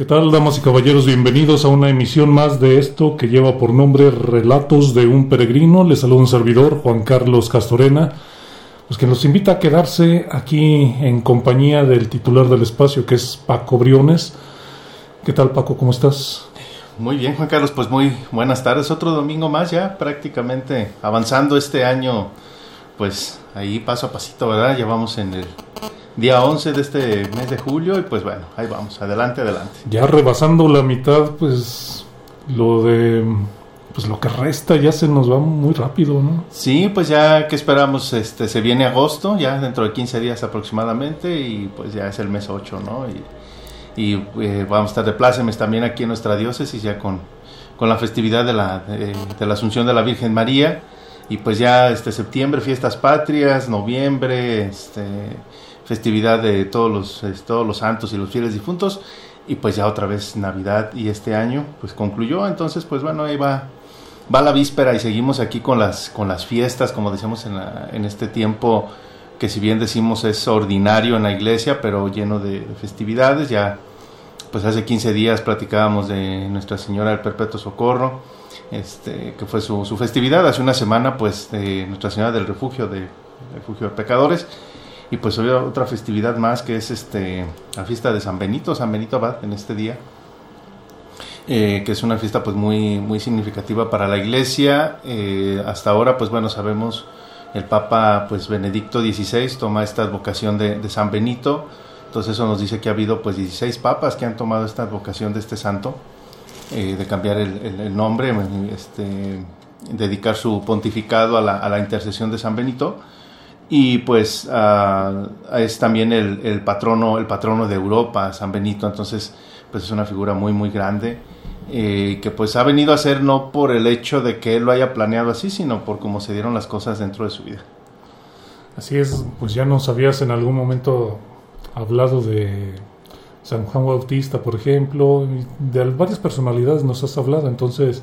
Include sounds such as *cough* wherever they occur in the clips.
¿Qué tal, damas y caballeros? Bienvenidos a una emisión más de esto que lleva por nombre Relatos de un Peregrino. Les saluda un servidor, Juan Carlos Castorena, pues que nos invita a quedarse aquí en compañía del titular del espacio, que es Paco Briones. ¿Qué tal, Paco? ¿Cómo estás? Muy bien, Juan Carlos, pues muy buenas tardes. Otro domingo más ya, prácticamente avanzando este año, pues ahí paso a pasito, ¿verdad? Llevamos en el día 11 de este mes de julio y pues bueno, ahí vamos, adelante, adelante. Ya rebasando la mitad, pues lo de pues lo que resta ya se nos va muy rápido, ¿no? Sí, pues ya que esperamos, este se viene agosto, ya dentro de 15 días aproximadamente y pues ya es el mes 8, ¿no? Y, eh, vamos a estar de plácemes también aquí en nuestra diócesis ya con, con la festividad de la, de la Asunción de la Virgen María y pues ya este septiembre fiestas patrias, noviembre, este festividad de todos los, todos los santos y los fieles difuntos. Y pues ya otra vez Navidad y este año pues concluyó, entonces pues bueno, ahí va, va la víspera y seguimos aquí con las, con las fiestas, como decíamos en, en este tiempo que si bien decimos es ordinario en la iglesia, pero lleno de festividades, ya pues hace 15 días platicábamos de Nuestra Señora del Perpetuo Socorro, este, que fue su, su festividad, hace una semana pues de Nuestra Señora del Refugio, de Refugio de Pecadores, y pues había otra festividad más que es este la fiesta de San Benito, San Benito Abad en este día. Eh, que es una fiesta pues muy, muy significativa para la iglesia. Eh, hasta ahora pues bueno sabemos el Papa pues Benedicto XVI toma esta vocación de, San Benito. Entonces eso nos dice que ha habido pues 16 papas que han tomado esta vocación de este santo, eh, de cambiar el, nombre, este, dedicar su pontificado a la intercesión de San Benito y pues ah, es también el, patrono el patrono de Europa San Benito. Entonces pues es una figura muy muy grande eh, que pues ha venido a ser no por el hecho de que él lo haya planeado así sino por cómo se dieron las cosas dentro de su vida. Así es pues ya nos habías en algún momento hablado de San Juan Bautista por ejemplo de varias personalidades nos has hablado. Entonces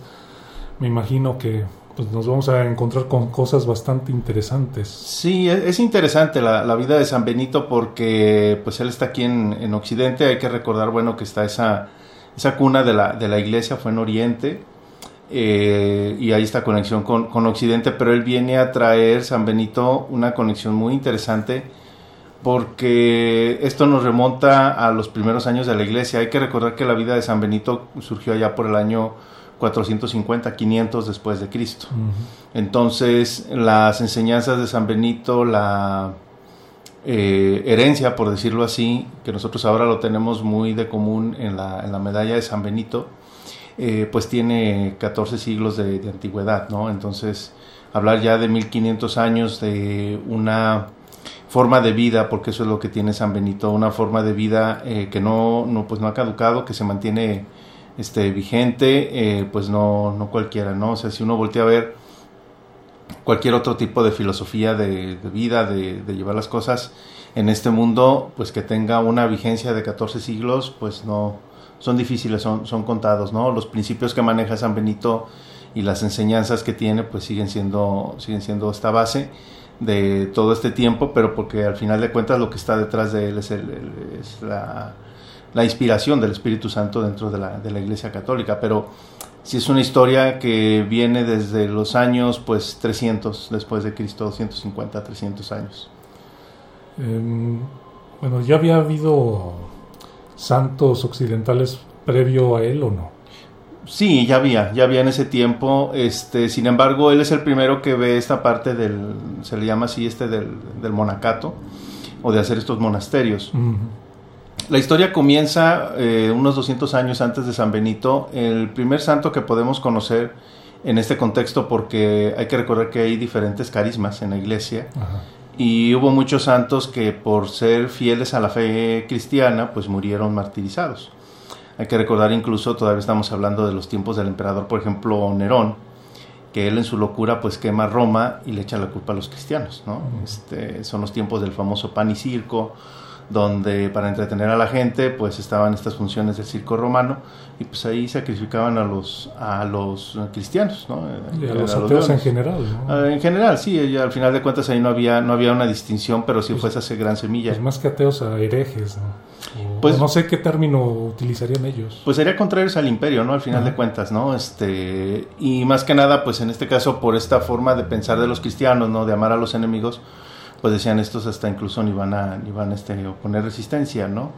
me imagino que pues nos vamos a encontrar con cosas bastante interesantes. Sí, e-, es interesante la, vida de San Benito porque pues él está aquí en, Occidente, hay que recordar, bueno, que está esa, esa cuna de la, de la iglesia, fue en Oriente, eh, y hay esta conexión con, con, Occidente, pero él viene a traer, San Benito, una conexión muy interesante porque esto nos remonta a los primeros años de la iglesia. Hay que recordar que la vida de San Benito surgió allá por el año 450, 500 después de Cristo. Entonces, las enseñanzas de San Benito, la eh, herencia, por decirlo así, que nosotros ahora lo tenemos muy de común en la, en la medalla de San Benito, eh, pues tiene 14 siglos de, antigüedad, ¿no? Entonces, hablar ya de 1500 años de una forma de vida, porque eso es lo que tiene San Benito, una forma de vida eh, que no, no, pues no ha caducado, que se mantiene este, vigente, eh, pues no, no cualquiera, ¿no? O sea, si uno voltea a ver cualquier otro tipo de filosofía de, vida, de, llevar las cosas en este mundo, pues que tenga una vigencia de 14 siglos, pues no, son difíciles, son, son contados, ¿no? Los principios que maneja San Benito y las enseñanzas que tiene, pues siguen siendo, siguen siendo esta base de todo este tiempo, pero porque al final de cuentas lo que está detrás de él es, el, es la la inspiración del Espíritu Santo dentro de la, de la Iglesia Católica, pero si es una historia que viene desde los años pues 300 después de Cristo, 250, 300 años. Em, bueno, ¿ya había habido santos occidentales previo a él o no? Sí, ya había, ya había en ese tiempo. Este, sin embargo, él es el primero que ve esta parte del, se le llama así este del, del monacato o de hacer estos monasterios. La historia comienza eh, unos 200 años antes de San Benito. El primer santo que podemos conocer en este contexto porque hay que recordar que hay diferentes carismas en la iglesia y hubo muchos santos que por ser fieles a la fe cristiana pues murieron martirizados. Hay que recordar incluso, todavía estamos hablando de los tiempos del emperador, por ejemplo, Nerón, que él en su locura pues quema Roma y le echa la culpa a los cristianos, ¿no? este, son los tiempos del famoso pan y circo, donde para entretener a la gente pues estaban estas funciones del circo romano y pues ahí sacrificaban a los a los cristianos ¿no? y a, los ateos en general ¿no? Ah, en general sí al final de cuentas ahí no había no había una distinción pero sí pues, fue esa gran semilla. pues más que ateos a herejes ¿no? pues no sé qué término utilizarían ellos. pues sería contrarios al imperio no al final de cuentas no este y más que nada pues en este caso por esta forma de pensar de los cristianos no de amar a los enemigos pues decían estos hasta incluso ni van a, ni van a este, oponer resistencia, ¿no?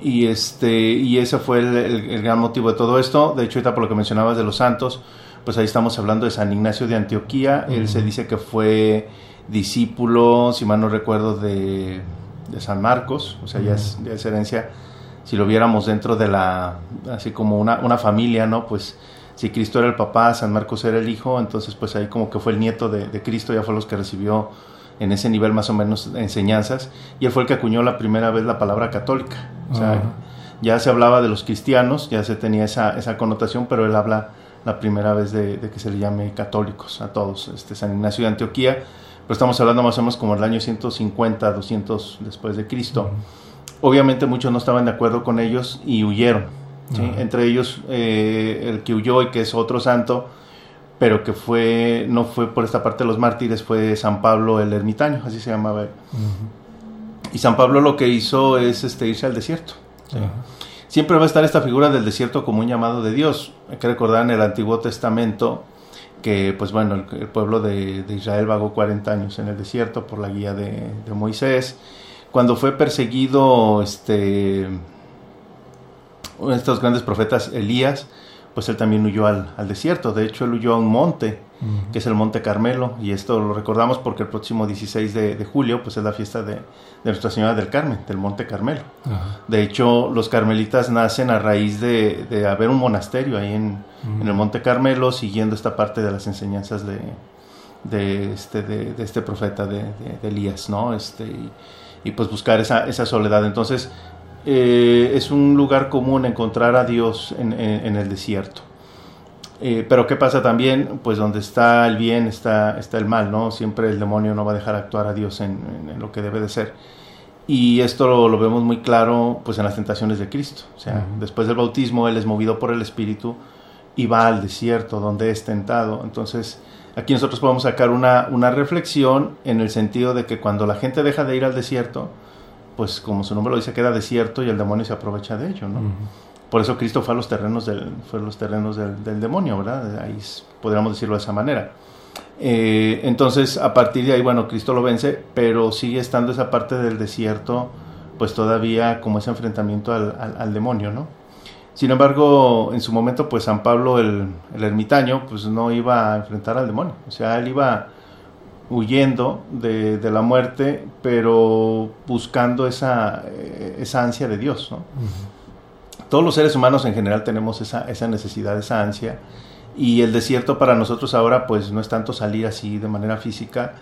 Y, este, y ese fue el, gran motivo de todo esto. De hecho, ahorita por lo que mencionabas de los santos, pues ahí estamos hablando de San Ignacio de Antioquía. Él se dice que fue discípulo, si mal no recuerdo, de, de San Marcos, o sea, ya, es, ya, es, herencia. Si lo viéramos dentro de la, así como una, una familia, ¿no? Pues si Cristo era el papá, San Marcos era el hijo, entonces pues ahí como que fue el nieto de, de Cristo, ya fue los que recibió en ese nivel más o menos de enseñanzas, y él fue el que acuñó la primera vez la palabra católica. O sea, ya se hablaba de los cristianos, ya se tenía esa, esa connotación, pero él habla la primera vez de, que se le llame católicos a todos, este San Ignacio de Antioquía, pero estamos hablando más o menos como el año 150, 200 después de Cristo. Obviamente muchos no estaban de acuerdo con ellos y huyeron. Entre ellos eh, el que huyó y que es otro santo, pero que fue no fue por esta parte de los mártires, fue San Pablo el ermitaño, así se llamaba él. Y San Pablo lo que hizo es este, irse al desierto. Siempre va a estar esta figura del desierto como un llamado de Dios. Hay que recordar en el Antiguo Testamento que, pues bueno, el, pueblo de, Israel vagó 40 años en el desierto por la guía de, de Moisés. Cuando fue perseguido este, uno de estos grandes profetas, Elías, pues él también huyó al, desierto. De hecho, él huyó a un monte, que es el Monte Carmelo, y esto lo recordamos porque el próximo 16 de, julio, pues es la fiesta de, Nuestra Señora del Carmen, del Monte Carmelo. De hecho, los carmelitas nacen a raíz de, haber un monasterio ahí en, el Monte Carmelo, siguiendo esta parte de las enseñanzas de, este, de, este profeta de, Elías, ¿no? Este, y, pues buscar esa, esa soledad. Entonces, eh, es un lugar común encontrar a Dios en, el desierto. Eh, pero ¿qué pasa también? Pues donde está el bien está, está el mal, ¿no? Siempre el demonio no va a dejar actuar a Dios en, lo que debe de ser. Y esto lo, vemos muy claro pues en las tentaciones de Cristo. O sea, después del bautismo Él es movido por el Espíritu y va al desierto donde es tentado. Entonces, aquí nosotros podemos sacar una, una reflexión en el sentido de que cuando la gente deja de ir al desierto, pues como su nombre lo dice, queda desierto y el demonio se aprovecha de ello, ¿no? Por eso Cristo fue a los terrenos del, fue los terrenos del, demonio, ¿verdad? Ahí podríamos decirlo de esa manera. Eh, entonces, a partir de ahí, bueno, Cristo lo vence, pero sigue estando esa parte del desierto, pues todavía como ese enfrentamiento al, demonio, ¿no? Sin embargo, en su momento, pues San Pablo el, el, ermitaño, pues no iba a enfrentar al demonio, o sea, él iba huyendo de, la muerte, pero buscando esa, eh, esa ansia de Dios. Todos los seres humanos en general tenemos esa, esa necesidad, esa ansia, y el desierto para nosotros ahora pues no es tanto salir así de manera física,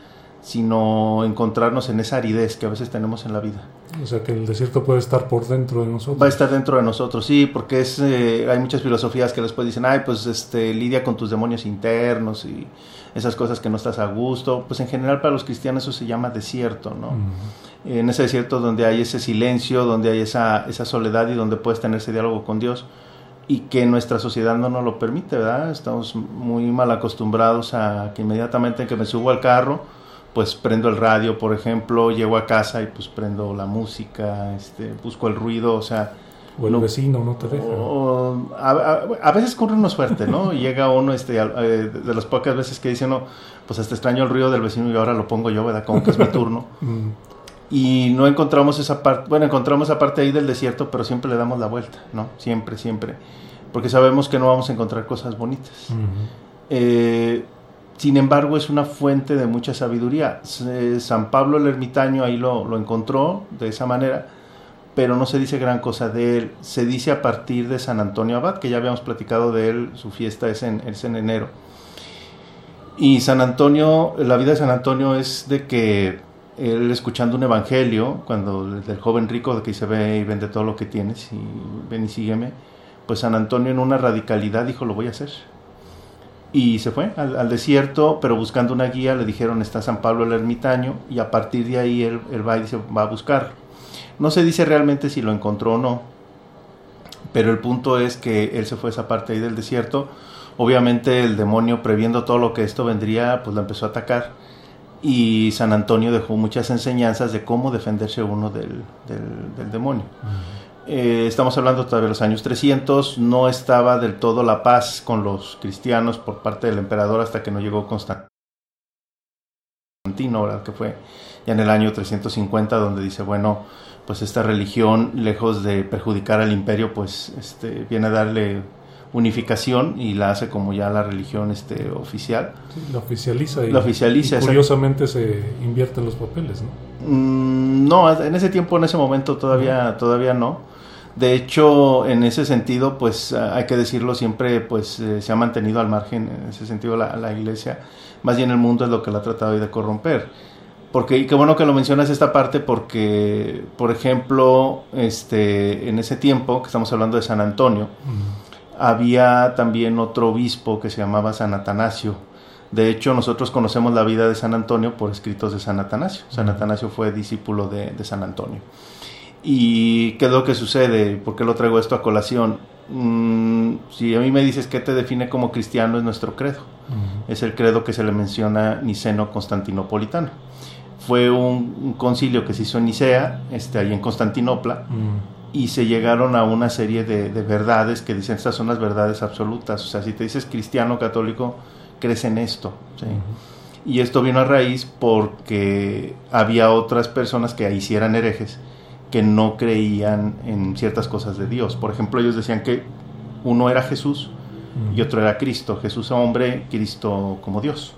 sino encontrarnos en esa aridez que a veces tenemos en la vida. O sea que el desierto puede estar por dentro de nosotros. Va a estar dentro de nosotros, sí, porque es, eh, hay muchas filosofías que después dicen, ay, pues este, lidia con tus demonios internos y esas cosas que no estás a gusto. Pues en general para los cristianos eso se llama desierto, ¿no? En ese desierto donde hay ese silencio, donde hay esa, esa soledad y donde puedes tener ese diálogo con Dios y que nuestra sociedad no nos lo permite, ¿verdad? Estamos muy mal acostumbrados a que inmediatamente que me subo al carro, pues prendo el radio, por ejemplo, llego a casa y pues prendo la música, este, busco el ruido, o sea... O el vecino no te deja. a, veces corre uno suerte, ¿no? *laughs* Llega uno, este, eh, de las pocas veces que dice, no, pues hasta extraño el ruido del vecino y ahora lo pongo yo, ¿verdad? Como que es mi turno. *laughs* Mm. Y no encontramos esa parte, bueno, encontramos esa parte ahí del desierto, pero siempre le damos la vuelta, ¿no? Siempre, siempre. Porque sabemos que no vamos a encontrar cosas bonitas. eh, sin embargo, es una fuente de mucha sabiduría. San Pablo el ermitaño ahí lo, encontró de esa manera, pero no se dice gran cosa de él. Se dice a partir de San Antonio Abad, que ya habíamos platicado de él, su fiesta es en, en enero. Y San Antonio, la vida de San Antonio es de que él escuchando un evangelio, cuando del joven rico de que se ve y vende todo lo que tienes y ven y sígueme, pues San Antonio en una radicalidad dijo lo voy a hacer. Y se fue al, desierto, pero buscando una guía le dijeron está San Pablo el ermitaño y a partir de ahí él, va y dice va a buscar. No se dice realmente si lo encontró o no, pero el punto es que él se fue a esa parte ahí del desierto Obviamente el demonio, previendo todo lo que esto vendría, pues lo empezó a atacar. Y San Antonio dejó muchas enseñanzas de cómo defenderse uno del, demonio. Eh, estamos hablando todavía de los años 300, no estaba del todo la paz con los cristianos por parte del emperador hasta que no llegó Constantino, ¿verdad? que fue ya en el año 350, donde dice, bueno, pues esta religión, lejos de perjudicar al imperio, pues este, viene a darle unificación y la hace como ya la religión este, oficial. la oficializa. Y, la oficializa. curiosamente se invierten los papeles, ¿no? Mm, no, en ese tiempo, en ese momento todavía, todavía no. De hecho, en ese sentido, pues hay que decirlo siempre, pues eh, se ha mantenido al margen, en ese sentido, la, la, iglesia. Más bien el mundo es lo que la ha tratado de corromper. Porque, y qué bueno que lo mencionas esta parte, porque, por ejemplo, este, en ese tiempo, que estamos hablando de San Antonio, había también otro obispo que se llamaba San Atanasio. De hecho, nosotros conocemos la vida de San Antonio por escritos de San Atanasio. San Atanasio fue discípulo de, San Antonio. ¿Y qué es lo que sucede? ¿Por qué lo traigo esto a colación? Mm, si a mí me dices qué te define como cristiano, es nuestro credo. Es el credo que se le menciona Niceno Constantinopolitano. Fue un, concilio que se hizo en Nicea, este, ahí en Constantinopla, y se llegaron a una serie de, verdades que dicen estas son las verdades absolutas. O sea, si te dices cristiano católico, crees en esto. Y esto vino a raíz porque había otras personas que ahí sí eran herejes, que no creían en ciertas cosas de Dios. Por ejemplo, ellos decían que uno era Jesús y otro era Cristo. Jesús hombre, Cristo como Dios.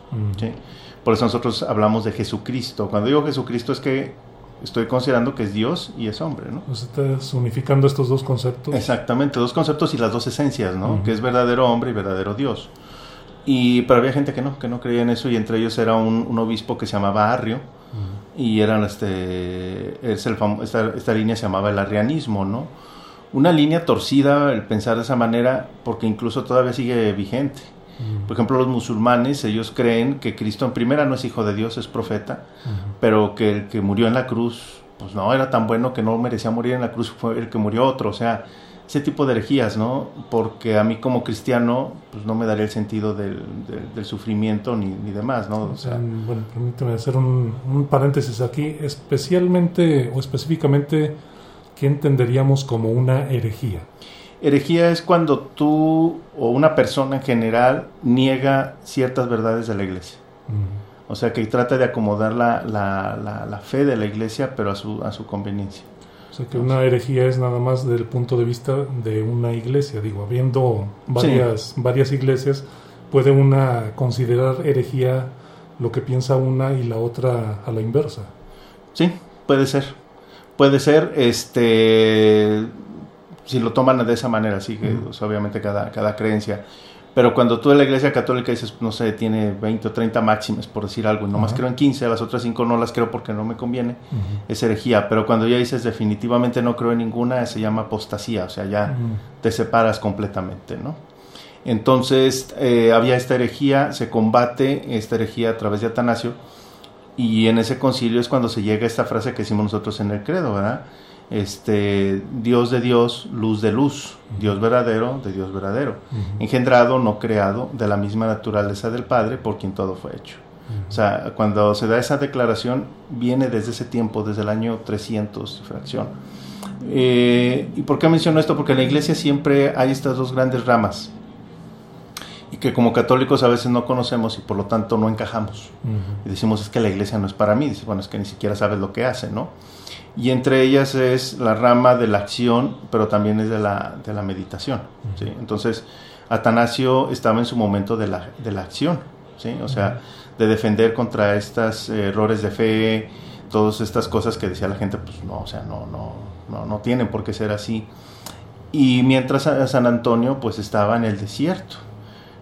Por eso nosotros hablamos de Jesucristo. Cuando digo Jesucristo es que estoy considerando que es Dios y es hombre, ¿no? Pues estás unificando estos dos conceptos. Exactamente, dos conceptos y las dos esencias, ¿no? Que es verdadero hombre y verdadero Dios. Y, pero había gente que no, que no creía en eso y entre ellos era un, obispo que se llamaba Arrio y eran este, es el esta, esta línea se llamaba el arrianismo, ¿no? Una línea torcida el pensar de esa manera porque incluso todavía sigue vigente. Por ejemplo, los musulmanes, ellos creen que Cristo en primera no es hijo de Dios, es profeta, pero que el que murió en la cruz, pues no, era tan bueno que no merecía morir en la cruz, fue el que murió otro, o sea, ese tipo de herejías, ¿no? Porque a mí como cristiano, pues no me daría el sentido del, sufrimiento ni, ni, demás, ¿no? O sea, bueno, permíteme hacer un, un paréntesis aquí, especialmente o específicamente, ¿qué entenderíamos como una herejía? Herejía es cuando tú o una persona en general niega ciertas verdades de la iglesia. O sea, que trata de acomodar la, la, la, fe de la iglesia, pero a su, a su conveniencia. Sea, que una herejía es nada más del punto de vista de una iglesia. Digo, habiendo varias, varias iglesias, puede una considerar herejía lo que piensa una y la otra a la inversa. Sí, puede ser. Puede ser, este si lo toman de esa manera, sí, que obviamente cada, cada creencia. Pero cuando tú en la iglesia católica dices, no sé, tiene 20 o 30 máximas, por decir algo, y nomás creo en 15, las otras 5 no las creo porque no me conviene, es herejía. Pero cuando ya dices definitivamente no creo en ninguna, se llama apostasía, o sea, ya te separas completamente, ¿no? Entonces, eh, había esta herejía, se combate esta herejía a través de Atanasio, y en ese concilio es cuando se llega a esta frase que decimos nosotros en el credo, ¿verdad? Este Dios de Dios, luz de luz, Dios verdadero de Dios verdadero, engendrado, no creado, de la misma naturaleza del Padre, por quien todo fue hecho. O sea, cuando se da esa declaración, viene desde ese tiempo, desde el año 300, fracción. Eh, ¿Y por qué menciono esto? Porque en la iglesia siempre hay estas dos grandes ramas y que como católicos a veces no conocemos y por lo tanto no encajamos. Y decimos, es que la iglesia no es para mí. Dice, bueno, es que ni siquiera sabes lo que hace, ¿no? Y entre ellas es la rama de la acción, pero también es de la, de la meditación. ¿sí? Entonces, Atanasio estaba en su momento de la, de la acción, ¿sí? o sea, de defender contra estos errores de fe, todas estas cosas que decía la gente, pues no, o sea, no, no, no, no tienen por qué ser así. Y mientras San Antonio pues estaba en el desierto,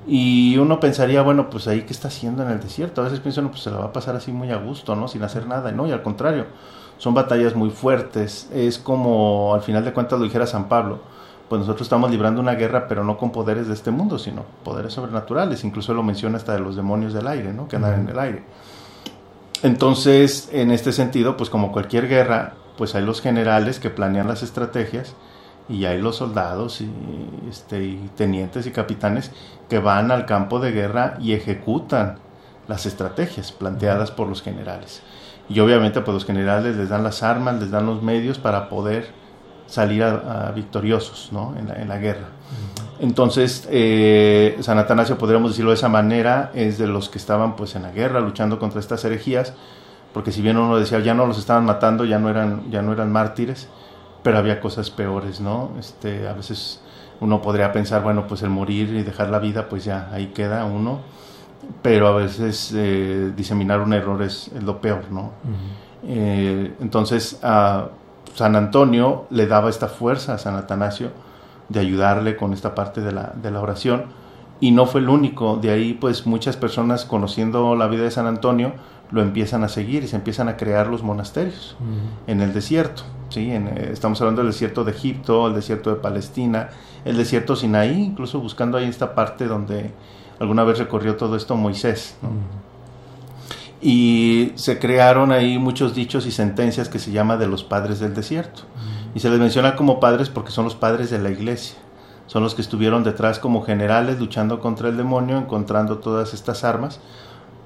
Y uno pensaría, bueno, pues ahí qué está haciendo en el desierto. A veces pienso, no, pues se la va a pasar así muy a gusto, ¿no? Sin hacer nada. No, y al contrario, son batallas muy fuertes. Es como, al final de cuentas, lo dijera San Pablo, pues nosotros estamos librando una guerra, pero no con poderes de este mundo, sino poderes sobrenaturales. Incluso lo menciona hasta de los demonios del aire, ¿no? Que andan en el aire. Entonces, en este sentido, pues como cualquier guerra, pues hay los generales que planean las estrategias y hay los soldados y, este, y tenientes y capitanes que van al campo de guerra y ejecutan las estrategias planteadas por los generales. Y obviamente pues los generales les dan las armas, les dan los medios para poder salir a, victoriosos ¿no? en, la, en, la, guerra. Entonces, eh, San Atanasio, podríamos decirlo de esa manera, es de los que estaban pues en la guerra luchando contra estas herejías, porque si bien uno decía ya no los estaban matando, ya no eran, ya no eran mártires, pero había cosas peores, ¿no? Este, a veces uno podría pensar, bueno, pues el morir y dejar la vida, pues ya ahí queda uno, pero a veces eh, diseminar un error es, lo peor, ¿no? eh, entonces a San Antonio le daba esta fuerza a San Atanasio de ayudarle con esta parte de la, de la oración y no fue el único, de ahí pues muchas personas conociendo la vida de San Antonio lo empiezan a seguir y se empiezan a crear los monasterios en el desierto. ¿sí? Eh, estamos hablando del desierto de Egipto, el desierto de Palestina, el desierto Sinaí, incluso buscando ahí esta parte donde alguna vez recorrió todo esto Moisés. Y se crearon ahí muchos dichos y sentencias que se llama de los padres del desierto. Y se les menciona como padres porque son los padres de la iglesia. Son los que estuvieron detrás como generales luchando contra el demonio, encontrando todas estas armas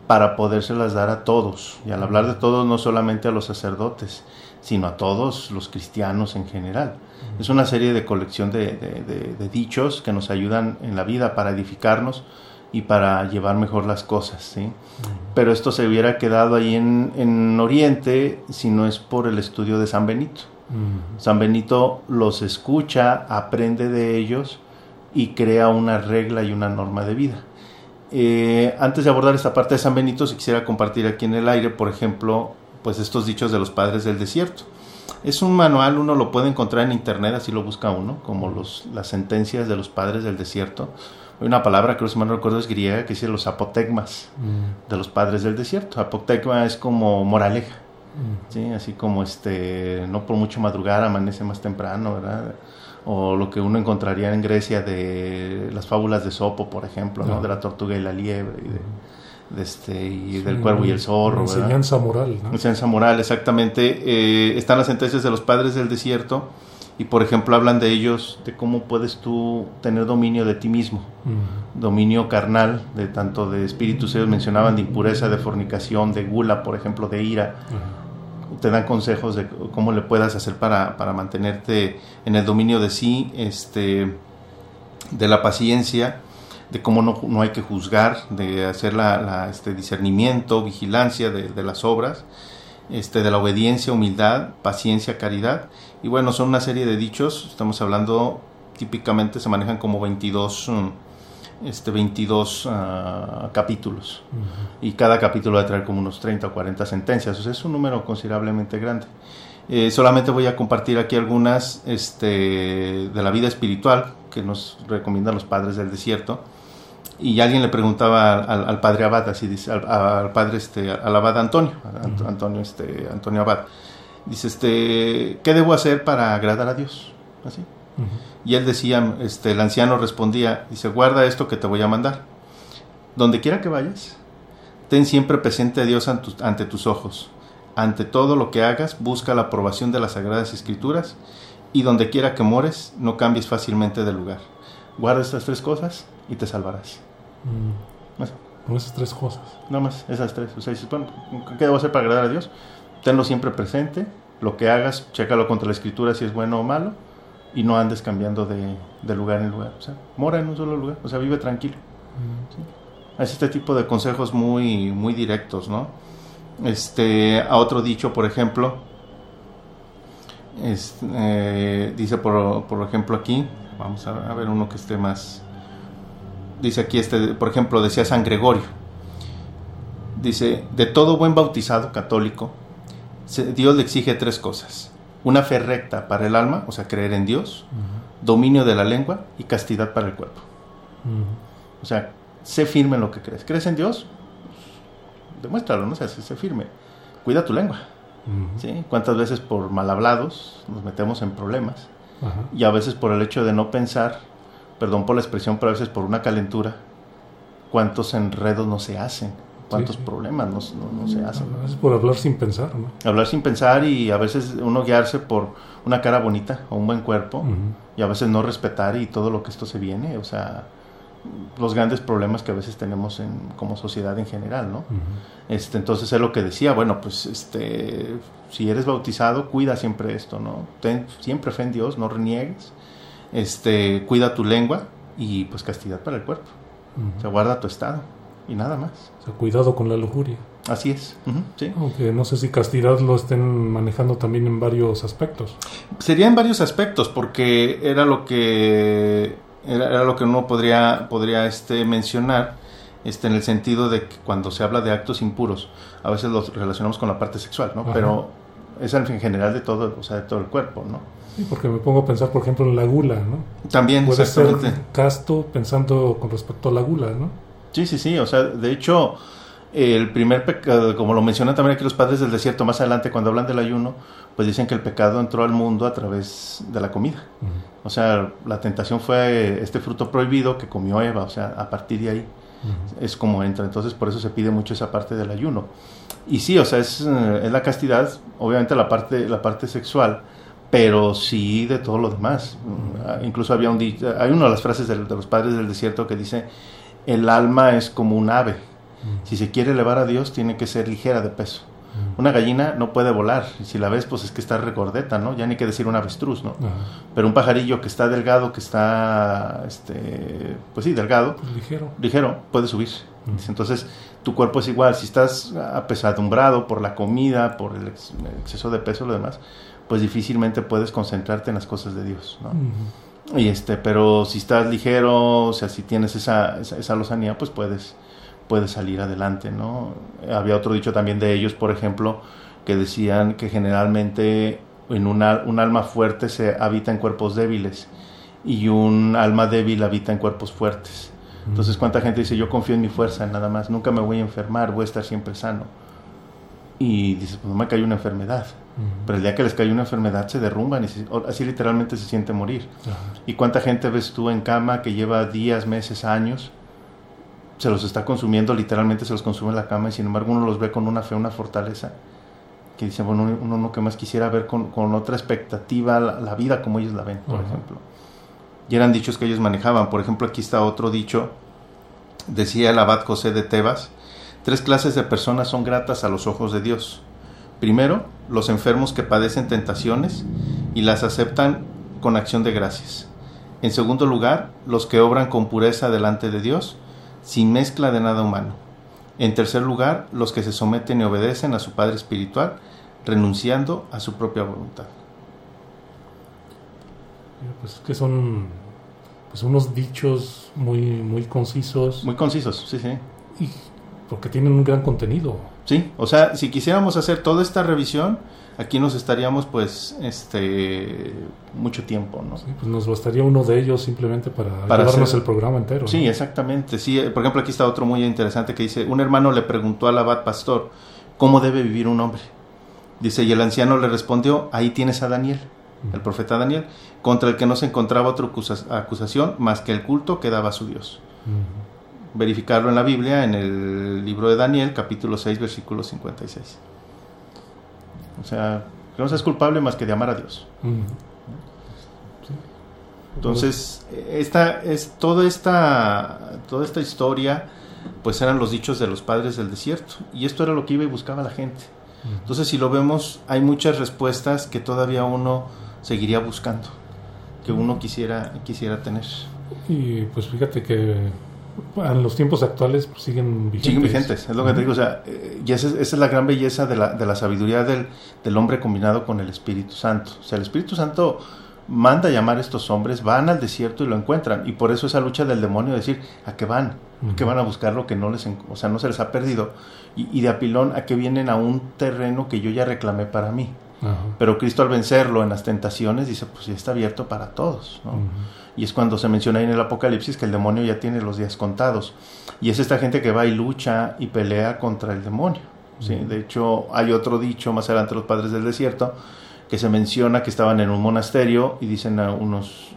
para podérselas dar a todos. Y al hablar de todos, no solamente a los sacerdotes, sino a todos los cristianos en general. Es una serie de colección de, dichos que nos ayudan en la vida para edificarnos y para llevar mejor las cosas. ¿sí? Pero esto se hubiera quedado ahí en, en, Oriente si no es por el estudio de San Benito. San Benito los escucha, aprende de ellos y crea una regla y una norma de vida. Eh, antes de abordar esta parte de San Benito, si quisiera compartir aquí en el aire, por ejemplo, pues estos dichos de los padres del desierto. Es un manual, uno lo puede encontrar en internet, así lo busca uno, como los, las sentencias de los padres del desierto. Hay una palabra, creo que si mal no recuerdo, es griega, que dice los apotegmas mm. de los padres del desierto. Apotegma es como moraleja, mm. ¿sí? así como este, no por mucho madrugar, amanece más temprano, ¿verdad? O lo que uno encontraría en Grecia de las fábulas de Sopo, por ejemplo, ¿no? de la tortuga y la liebre. Y de, este, y del cuervo y el zorro. Enseñanza moral. Enseñanza moral, exactamente. Eh, están las sentencias de los padres del desierto y, por ejemplo, hablan de ellos, de cómo puedes tú tener dominio de ti mismo, dominio carnal, de tanto de espíritus, ellos mencionaban de impureza, de fornicación, de gula, por ejemplo, de ira. Te dan consejos de cómo le puedas hacer para, para mantenerte en el dominio de sí, este, de la paciencia de cómo no, no, hay que juzgar, de hacer la, este discernimiento, vigilancia de, las obras, este, de la obediencia, humildad, paciencia, caridad. Y bueno, son una serie de dichos, estamos hablando, típicamente se manejan como 22, mm, este, 22 ah, capítulos. Y cada capítulo va a traer como unos 30 o 40 sentencias, o sea, es un número considerablemente grande. Eh, solamente voy a compartir aquí algunas este, de la vida espiritual que nos recomiendan los padres del desierto y alguien le preguntaba al, padre Abad, así dice, al, padre este, al Abad Antonio, Antonio, este, Antonio Abad, dice, este, ¿qué debo hacer para agradar a Dios? Así. Y él decía, este, el anciano respondía, dice, guarda esto que te voy a mandar. Donde quiera que vayas, ten siempre presente a Dios ante tus ojos. Ante todo lo que hagas, busca la aprobación de las Sagradas Escrituras y donde quiera que mores, no cambies fácilmente de lugar. Guarda estas tres cosas y te salvarás. Mm. Con esas tres cosas. Nada más, esas tres. O sea, dices, bueno, ¿qué debo hacer para agradar a Dios? Tenlo siempre presente. Lo que hagas, chécalo contra la escritura si es bueno o malo. Y no andes cambiando de, lugar en lugar. O sea, mora en un solo lugar. O sea, vive tranquilo. Mm. Es este tipo de consejos muy, muy directos, ¿no? Este, a otro dicho, por ejemplo, eh, dice por, por ejemplo aquí, vamos a ver uno que esté más, dice aquí, este, por ejemplo, decía San Gregorio, dice, de todo buen bautizado católico, Dios le exige tres cosas. Una fe recta para el alma, o sea, creer en Dios, dominio de la lengua y castidad para el cuerpo. O sea, sé firme en lo que crees. ¿Crees en Dios? demuéstralo, ¿no? O sea, sé firme. Cuida tu lengua. ¿sí? ¿Cuántas veces por mal hablados nos metemos en problemas? Y a veces por el hecho de no pensar, perdón por la expresión, pero a veces por una calentura, ¿cuántos enredos no se hacen? ¿Cuántos problemas no, se hacen? A veces por hablar sin pensar, ¿no? Hablar sin pensar y a veces uno guiarse por una cara bonita o un buen cuerpo y a veces no respetar y todo lo que esto se viene, o sea, los grandes problemas que a veces tenemos en, como sociedad en general, ¿no? este, entonces es lo que decía, bueno, pues este, si eres bautizado, cuida siempre esto, ¿no? Ten siempre fe en Dios, no reniegues, este, cuida tu lengua y pues castidad para el cuerpo. se guarda tu estado y nada más. O sea, cuidado con la lujuria. Así es, sí. Aunque no sé si castidad lo estén manejando también en varios aspectos. Sería en varios aspectos, porque era lo que era, lo que uno podría, podría este, mencionar este, en el sentido de que cuando se habla de actos impuros, a veces los relacionamos con la parte sexual, ¿no? Pero es en general de todo, o sea, de todo el cuerpo, ¿no? Sí, porque me pongo a pensar, por ejemplo, en la gula, ¿no? También, Puede ser casto pensando con respecto a la gula, ¿no? Sí, sí, sí, o sea, de hecho, el primer pecado, como lo mencionan también aquí los padres del desierto, más adelante cuando hablan del ayuno, pues dicen que el pecado entró al mundo a través de la comida. O sea, la tentación fue este fruto prohibido que comió Eva, o sea, a partir de ahí es como entra. Entonces, por eso se pide mucho esa parte del ayuno. Y sí, o sea, es, eh, es la castidad, obviamente la parte, la parte sexual, pero sí de todo lo demás. Incluso había un hay una de las frases de los padres del desierto que dice, el alma es como un ave si se quiere elevar a Dios, tiene que ser ligera de peso. Una gallina no puede volar, y si la ves, pues es que está recordeta, ¿no? Ya ni que decir un avestruz, ¿no? Pero un pajarillo que está delgado, que está, este, pues sí, delgado, ligero, ligero, puede subir. Entonces, tu cuerpo es igual, si estás apesadumbrado por la comida, por el, exceso de peso lo demás, pues difícilmente puedes concentrarte en las cosas de Dios, ¿no? Y este, pero si estás ligero, o sea, si tienes esa, esa, esa lozanía, pues puedes puede salir adelante, ¿no? Había otro dicho también de ellos, por ejemplo, que decían que generalmente en una, un alma fuerte se habita en cuerpos débiles y un alma débil habita en cuerpos fuertes. Entonces, ¿cuánta gente dice, yo confío en mi fuerza, nada más, nunca me voy a enfermar, voy a estar siempre sano? Y dice, pues no me cayó una enfermedad. Pero el día que les cae una enfermedad se derrumban y así literalmente se siente morir. ¿Y cuánta gente ves tú en cama que lleva días, meses, años se los está consumiendo, literalmente se los consume en la cama y sin embargo uno los ve con una fe, una fortaleza, que dice, bueno, uno no que más quisiera ver con, otra expectativa la, vida como ellos la ven, por ejemplo. Y eran dichos que ellos manejaban, por ejemplo aquí está otro dicho, decía el abad José de Tebas, tres clases de personas son gratas a los ojos de Dios. Primero, los enfermos que padecen tentaciones y las aceptan con acción de gracias. En segundo lugar, los que obran con pureza delante de Dios sin mezcla de nada humano. En tercer lugar, los que se someten y obedecen a su Padre Espiritual, renunciando a su propia voluntad. Pues que son pues unos dichos muy, muy concisos. Muy concisos, sí, sí. Y porque tienen un gran contenido. Sí, o sea, si quisiéramos hacer toda esta revisión, aquí nos estaríamos pues este mucho tiempo, ¿no? Sí, pues nos bastaría uno de ellos simplemente para, para llevarnos el programa entero. Sí, exactamente. Sí, eh, por ejemplo, aquí está otro muy interesante que dice, un hermano le preguntó al abad pastor, ¿cómo debe vivir un hombre? Dice, y el anciano le respondió, ahí tienes a Daniel, el profeta Daniel, contra el que no se encontraba otra acusación más que el culto que daba a su Dios. Verificarlo en la Biblia, en el libro de Daniel, capítulo 6, versículo 56. O sea, no seas culpable más que de amar a Dios. Entonces, esta, es, toda, esta, toda esta historia, pues eran los dichos de los padres del desierto. Y esto era lo que iba y buscaba la gente. Entonces, si lo vemos, hay muchas respuestas que todavía uno seguiría buscando, que uno quisiera, quisiera tener. Y pues fíjate que en los tiempos actuales pues, siguen vigentes. Siguen vigentes, es lo que te digo. O sea, eh, y esa es, la gran belleza de la, de la sabiduría del, del, hombre combinado con el Espíritu Santo. O sea, el Espíritu Santo manda a llamar a estos hombres, van al desierto y lo encuentran. Y por eso esa lucha del demonio, decir, ¿a qué van? ¿A qué van a buscar lo que no les, o sea, no se les ha perdido? Y, y de apilón, ¿a qué vienen a un terreno que yo ya reclamé para mí? Pero Cristo al vencerlo en las tentaciones dice, pues ya está abierto para todos. Y es cuando se menciona ahí en el Apocalipsis que el demonio ya tiene los días contados. Y es esta gente que va y lucha y pelea contra el demonio. ¿sí? De hecho, hay otro dicho más adelante, los padres del desierto, que se menciona que estaban en un monasterio y dicen a unos,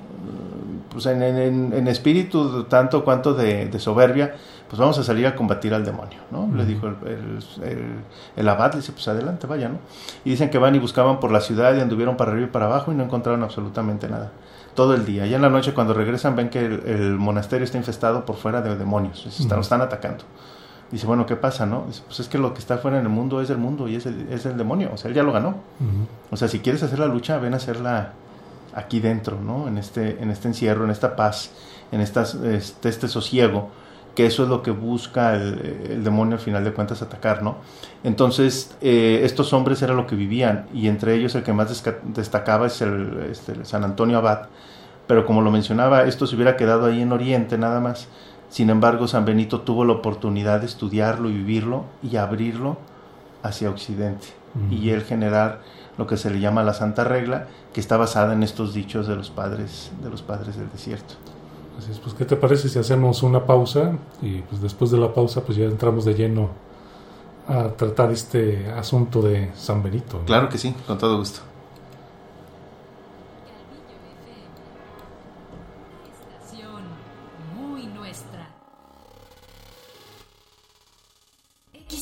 pues en, espíritu tanto cuanto de, soberbia, pues vamos a salir a combatir al demonio, ¿no? Le dijo el, el, abad, le dice, pues adelante, vaya, ¿no? Y dicen que van y buscaban por la ciudad y anduvieron para arriba y para abajo y no encontraron absolutamente nada. Todo el día. Y en la noche cuando regresan ven que el, monasterio está infestado por fuera de demonios, están, están atacando. Dice, bueno, ¿qué pasa, no? Dice, pues es que lo que está fuera en el mundo es el mundo y es el, es el demonio. O sea, él ya lo ganó. O sea, si quieres hacer la lucha, ven a hacerla aquí dentro, ¿no? En este, en este encierro, en esta paz, en estas, este, este sosiego, que eso es lo que busca el, demonio al final de cuentas atacar, ¿no? Entonces, eh, estos hombres era lo que vivían y entre ellos el que más destacaba es el, este, San Antonio Abad, pero como lo mencionaba, esto se hubiera quedado ahí en Oriente nada más sin embargo, San Benito tuvo la oportunidad de estudiarlo y vivirlo y abrirlo hacia Occidente y él generar lo que se le llama la Santa Regla, que está basada en estos dichos de los padres de los padres del desierto. Así es, pues ¿qué te parece si hacemos una pausa y pues después de la pausa pues ya entramos de lleno a tratar este asunto de San Benito? Claro que sí, con todo gusto.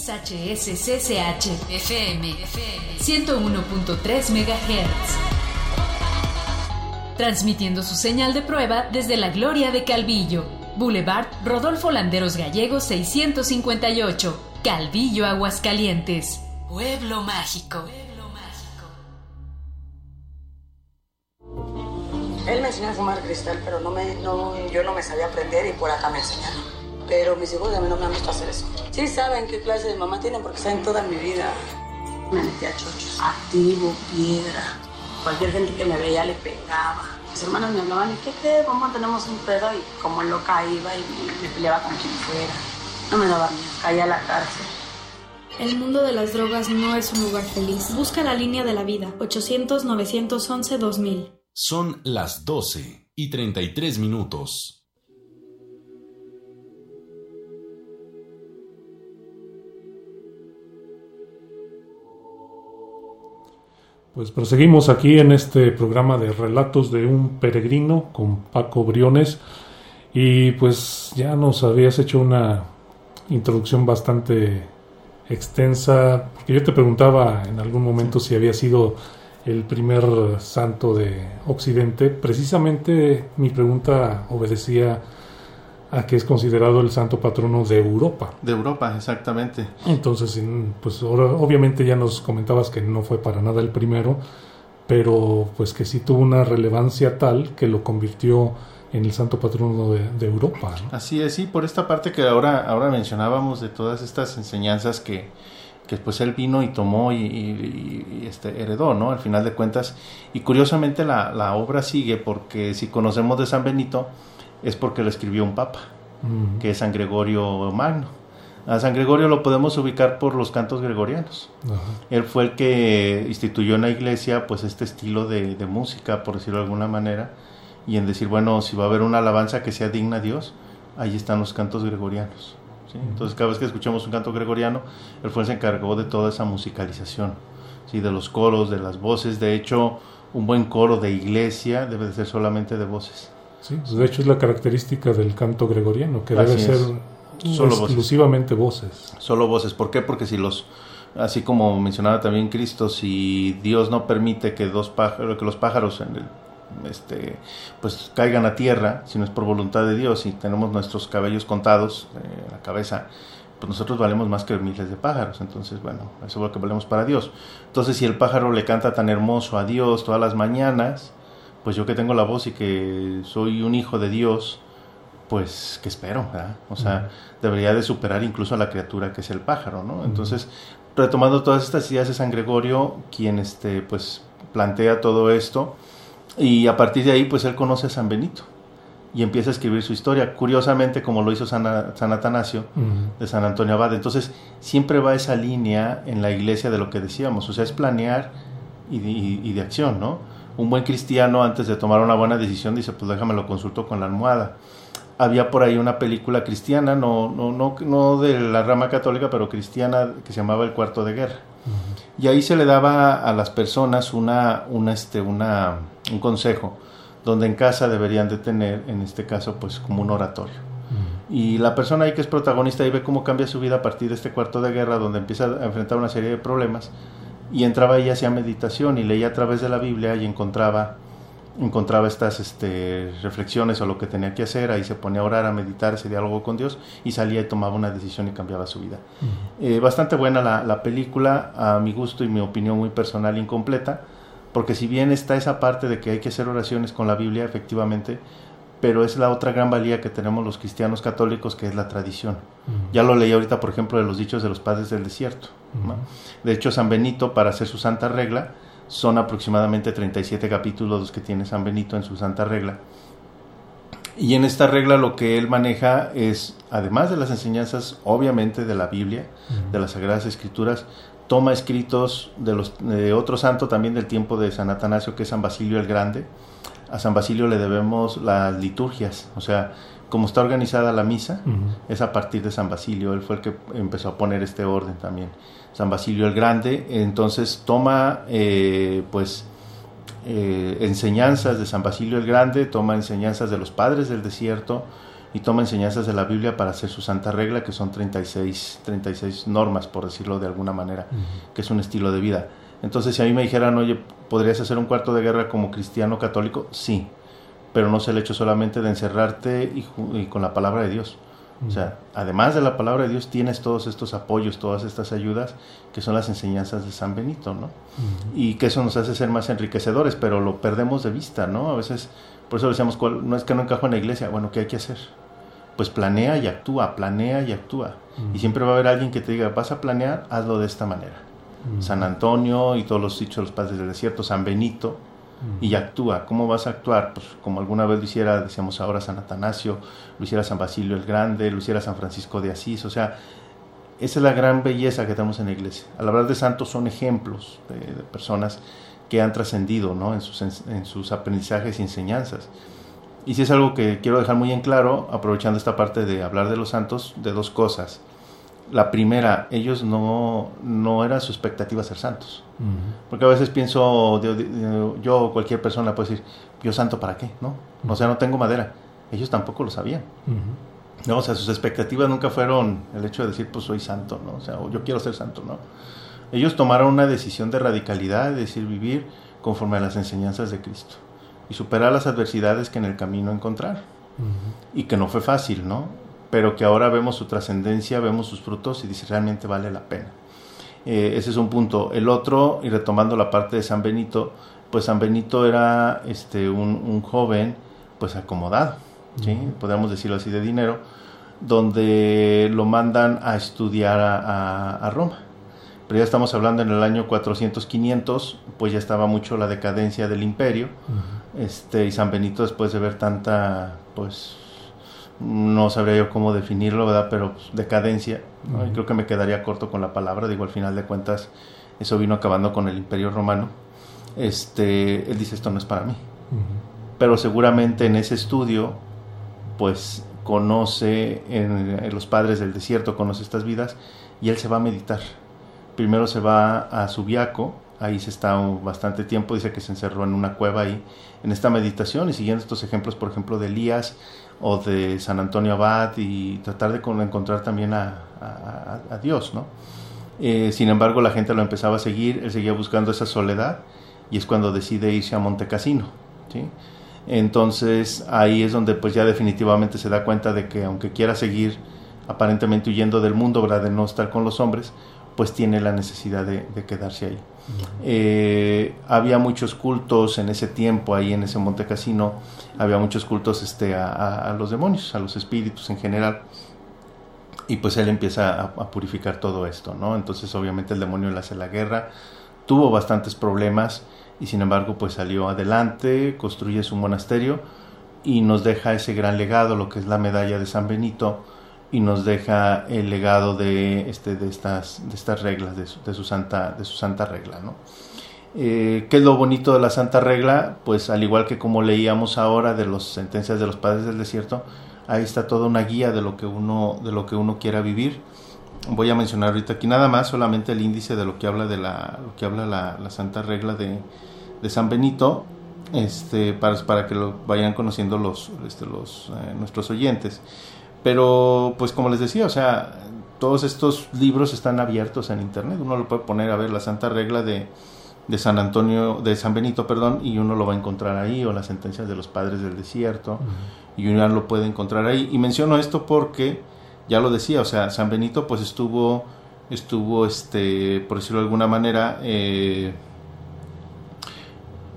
XHSCCH FM 101.3 MHz. Transmitiendo su señal de prueba desde la Gloria de Calvillo, Boulevard Rodolfo Landeros Gallegos 658, Calvillo, Aguascalientes. Pueblo mágico. Él me enseñó a fumar cristal, pero no me, no, yo no me sabía aprender y por acá me enseñaron pero mis hijos a mí no me han visto hacer eso. Sí saben qué clase de mamá tienen porque saben toda mi vida. Me metí a chochos, activo, piedra. Cualquier gente que me veía le pegaba. Mis hermanos me hablaban, ¿y qué qué? ¿Cómo tenemos un pedo? Y como loca iba y me peleaba con quien fuera. No me daba miedo, caía a la cárcel. El mundo de las drogas no es un lugar feliz. Busca la línea de la vida. 800-911-2000. Son las 12 y 33 minutos. Pues proseguimos aquí en este programa de relatos de un peregrino con Paco Briones y pues ya nos habías hecho una introducción bastante extensa porque yo te preguntaba en algún momento si había sido el primer santo de Occidente. Precisamente mi pregunta obedecía a que es considerado el santo patrono de Europa. De Europa, exactamente. Entonces, pues obviamente ya nos comentabas que no fue para nada el primero, pero pues que sí tuvo una relevancia tal que lo convirtió en el santo patrono de, Europa. Así es, sí, por esta parte que ahora, ahora mencionábamos de todas estas enseñanzas que, que pues él vino y tomó y, este, heredó, ¿no? Al final de cuentas. Y curiosamente la, la obra sigue porque si conocemos de San Benito, es porque lo escribió un papa, que es San Gregorio Magno. A San Gregorio lo podemos ubicar por los cantos gregorianos. Él fue el que instituyó en la iglesia pues este estilo de, música, por decirlo de alguna manera, y en decir, bueno, si va a haber una alabanza que sea digna a Dios, ahí están los cantos gregorianos. Entonces cada vez que escuchamos un canto gregoriano, él fue el que se encargó de toda esa musicalización, ¿sí? de los coros, de las voces. De hecho, un buen coro de iglesia debe de ser solamente de voces. Sí, pues, de hecho es la característica del canto gregoriano, que debe ser Solo exclusivamente voces. Solo voces. ¿Por qué? Porque si los, así como mencionaba también Cristo, si Dios no permite que dos pájaros, que los pájaros en el, este, pues caigan a tierra, si no es por voluntad de Dios y tenemos nuestros cabellos contados en la cabeza, pues nosotros valemos más que miles de pájaros. Entonces, bueno, eso es lo que valemos para Dios. Entonces, si el pájaro le canta tan hermoso a Dios todas las mañanas, pues yo que tengo la voz y que soy un hijo de Dios, pues que espero, ¿verdad? O sea, debería de superar incluso a la criatura que es el pájaro, ¿no? Entonces, retomando todas estas ideas de San Gregorio, quien este, pues plantea todo esto, y a partir de ahí, pues él conoce a San Benito y empieza a escribir su historia, curiosamente como lo hizo San, Atanasio de San Antonio Abad. Entonces, siempre va esa línea en la iglesia de lo que decíamos, o sea, es planear y de, y de acción, ¿no? Un buen cristiano antes de tomar una buena decisión dice, pues déjame lo consulto con la almohada había por ahí una película cristiana, no, no, no, no de la rama católica, pero cristiana, que se llamaba El Cuarto de Guerra. Y ahí se le daba a las personas una, una, este, una, un consejo, donde en casa deberían de tener, en este caso, pues como un oratorio. Y la persona ahí que es protagonista ahí ve cómo cambia su vida a partir de este cuarto de guerra, donde empieza a enfrentar una serie de problemas. Y entraba ahí hacia meditación y leía a través de la Biblia y encontraba encontraba estas este, reflexiones o lo que tenía que hacer, ahí se ponía a orar, a meditar ese diálogo con Dios y salía y tomaba una decisión y cambiaba su vida. Eh, bastante buena la, la, película, a mi gusto y mi opinión muy personal incompleta, porque si bien está esa parte de que hay que hacer oraciones con la Biblia, efectivamente, pero es la otra gran valía que tenemos los cristianos católicos, que es la tradición. Ya lo leí ahorita, por ejemplo, de los dichos de los padres del desierto. De hecho, San Benito, para hacer su santa regla, son aproximadamente 37 capítulos los que tiene San Benito en su Santa Regla. Y en esta regla lo que él maneja es, además de las enseñanzas, obviamente, de la Biblia, de las Sagradas Escrituras, toma escritos de, los, de otro santo también del tiempo de San Atanasio, que es San Basilio el Grande. A San Basilio le debemos las liturgias, o sea, como está organizada la misa, es a partir de San Basilio, él fue el que empezó a poner este orden también. San Basilio el Grande, entonces toma eh, pues eh, enseñanzas de San Basilio el Grande, toma enseñanzas de los padres del desierto y toma enseñanzas de la Biblia para hacer su santa regla, que son 36, 36 normas, por decirlo de alguna manera, que es un estilo de vida. Entonces, si a mí me dijeran, oye, ¿podrías hacer un cuarto de guerra como cristiano católico? Sí, pero no es el hecho solamente de encerrarte y con la palabra de Dios o sea, además de la palabra de Dios, tienes todos estos apoyos, todas estas ayudas, que son las enseñanzas de San Benito, ¿no? Y que eso nos hace ser más enriquecedores, pero lo perdemos de vista, ¿no? A veces, por eso decíamos, no es que no encajo en la iglesia, bueno, ¿qué hay que hacer? Pues planea y actúa, planea y actúa. Y siempre va a haber alguien que te diga, vas a planear, hazlo de esta manera. San Antonio y todos los dichos de los padres del desierto, San Benito, y actúa. ¿Cómo vas a actuar? Pues como alguna vez lo hiciera, decíamos ahora, San Atanasio, lo hiciera San Basilio el Grande, lo hiciera San Francisco de Asís. O sea, esa es la gran belleza que tenemos en la iglesia. Al hablar de santos son ejemplos de, personas que han trascendido ¿no? en, sus, en sus aprendizajes y enseñanzas. Y si es algo que quiero dejar muy en claro, aprovechando esta parte de hablar de los santos, de dos cosas. La primera, ellos no, no era su expectativa ser santos. Porque a veces pienso, yo o cualquier persona puede decir, yo santo para qué, ¿no? O sea, no tengo madera. Ellos tampoco lo sabían. No, o sea, sus expectativas nunca fueron el hecho de decir, pues soy santo, ¿no? O sea, yo quiero ser santo, ¿no? Ellos tomaron una decisión de radicalidad, de decir vivir conforme a las enseñanzas de Cristo y superar las adversidades que en el camino encontrar. Y que no fue fácil, ¿no? Pero que ahora vemos su trascendencia, vemos sus frutos y dice realmente vale la pena. Eh, ese es un punto. El otro, y retomando la parte de San Benito, pues San Benito era este, un, joven pues acomodado, ¿sí? podríamos decirlo así, de dinero, donde lo mandan a estudiar a, Roma. Pero ya estamos hablando en el año 400-500, pues ya estaba mucho la decadencia del imperio, este, y San Benito después de ver tanta pues no sabría yo cómo definirlo, ¿verdad? Pero pues, decadencia, creo que me quedaría corto con la palabra, digo, al final de cuentas, eso vino acabando con el Imperio Romano. Este, él dice, esto no es para mí. Pero seguramente en ese estudio, pues conoce en, los padres del desierto, conoce estas vidas, y él se va a meditar. Primero se va a Subiaco, ahí se está bastante tiempo, dice que se encerró en una cueva ahí, en esta meditación, y siguiendo estos ejemplos, por ejemplo, de Elías, o de San Antonio Abad y tratar de encontrar también a, Dios, ¿no? Eh, sin embargo, la gente lo empezaba a seguir, él seguía buscando esa soledad y es cuando decide irse a Montecassino, ¿sí? Entonces ahí es donde pues ya definitivamente se da cuenta de que aunque quiera seguir aparentemente huyendo del mundo, ¿verdad? De no estar con los hombres, pues tiene la necesidad de, quedarse ahí. Eh, había muchos cultos en ese tiempo, ahí en ese Monte Cassino, había muchos cultos este, a, los demonios, a los espíritus en general. Y pues él empieza a, purificar todo esto, ¿no? Entonces obviamente el demonio le hace la guerra, tuvo bastantes problemas y sin embargo pues salió adelante, construye su monasterio y nos deja ese gran legado, lo que es la medalla de San Benito, y nos deja el legado de, este, de, estas, de estas reglas, de su, de su, santa, de su santa regla. ¿no? Eh, ¿Qué es lo bonito de la Santa Regla? Pues al igual que como leíamos ahora de las sentencias de los padres del desierto, ahí está toda una guía de lo que uno, de lo que uno quiera vivir. Voy a mencionar ahorita aquí nada más solamente el índice de lo que habla de la, lo que habla la, la Santa Regla de, de, San Benito, este, para, para que lo vayan conociendo los, este, los eh, nuestros oyentes. Pero, pues como les decía, o sea, todos estos libros están abiertos en internet. Uno lo puede poner a ver la Santa Regla de, de San Antonio, de San Benito, perdón, y uno lo va a encontrar ahí, o las sentencias de los padres del desierto, y uno lo puede encontrar ahí. Y menciono esto porque, ya lo decía, o sea, San Benito pues estuvo, estuvo, este, por decirlo de alguna manera, eh,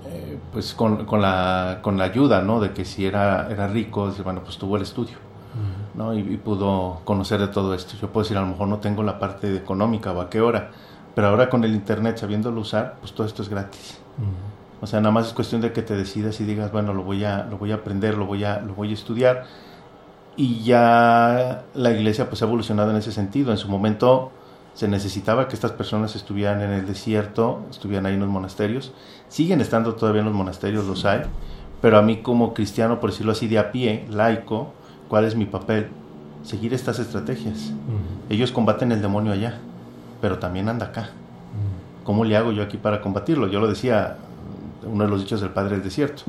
eh, pues con, con, la, con la ayuda, ¿no? De que si era, era rico, bueno, pues tuvo el estudio. ¿No? Y, y, pudo conocer de todo esto. Yo puedo decir, a lo mejor no tengo la parte económica o a qué hora, pero ahora con el internet, sabiéndolo usar, pues todo esto es gratis. Uh-huh. O sea, nada más es cuestión de que te decidas y digas, bueno, lo voy a, lo voy a aprender, lo voy a, lo voy a estudiar. Y ya la iglesia pues ha evolucionado en ese sentido. En su momento se necesitaba que estas personas estuvieran en el desierto, estuvieran ahí en los monasterios. Siguen estando todavía en los monasterios, los hay. Pero a mí como cristiano, por decirlo así, de a pie, laico, ¿cuál es mi papel? Seguir estas estrategias. Uh-huh. Ellos combaten el demonio allá pero también anda acá. ¿Cómo le hago yo aquí para combatirlo? Yo lo decía, uno de los dichos del Padre del Desierto.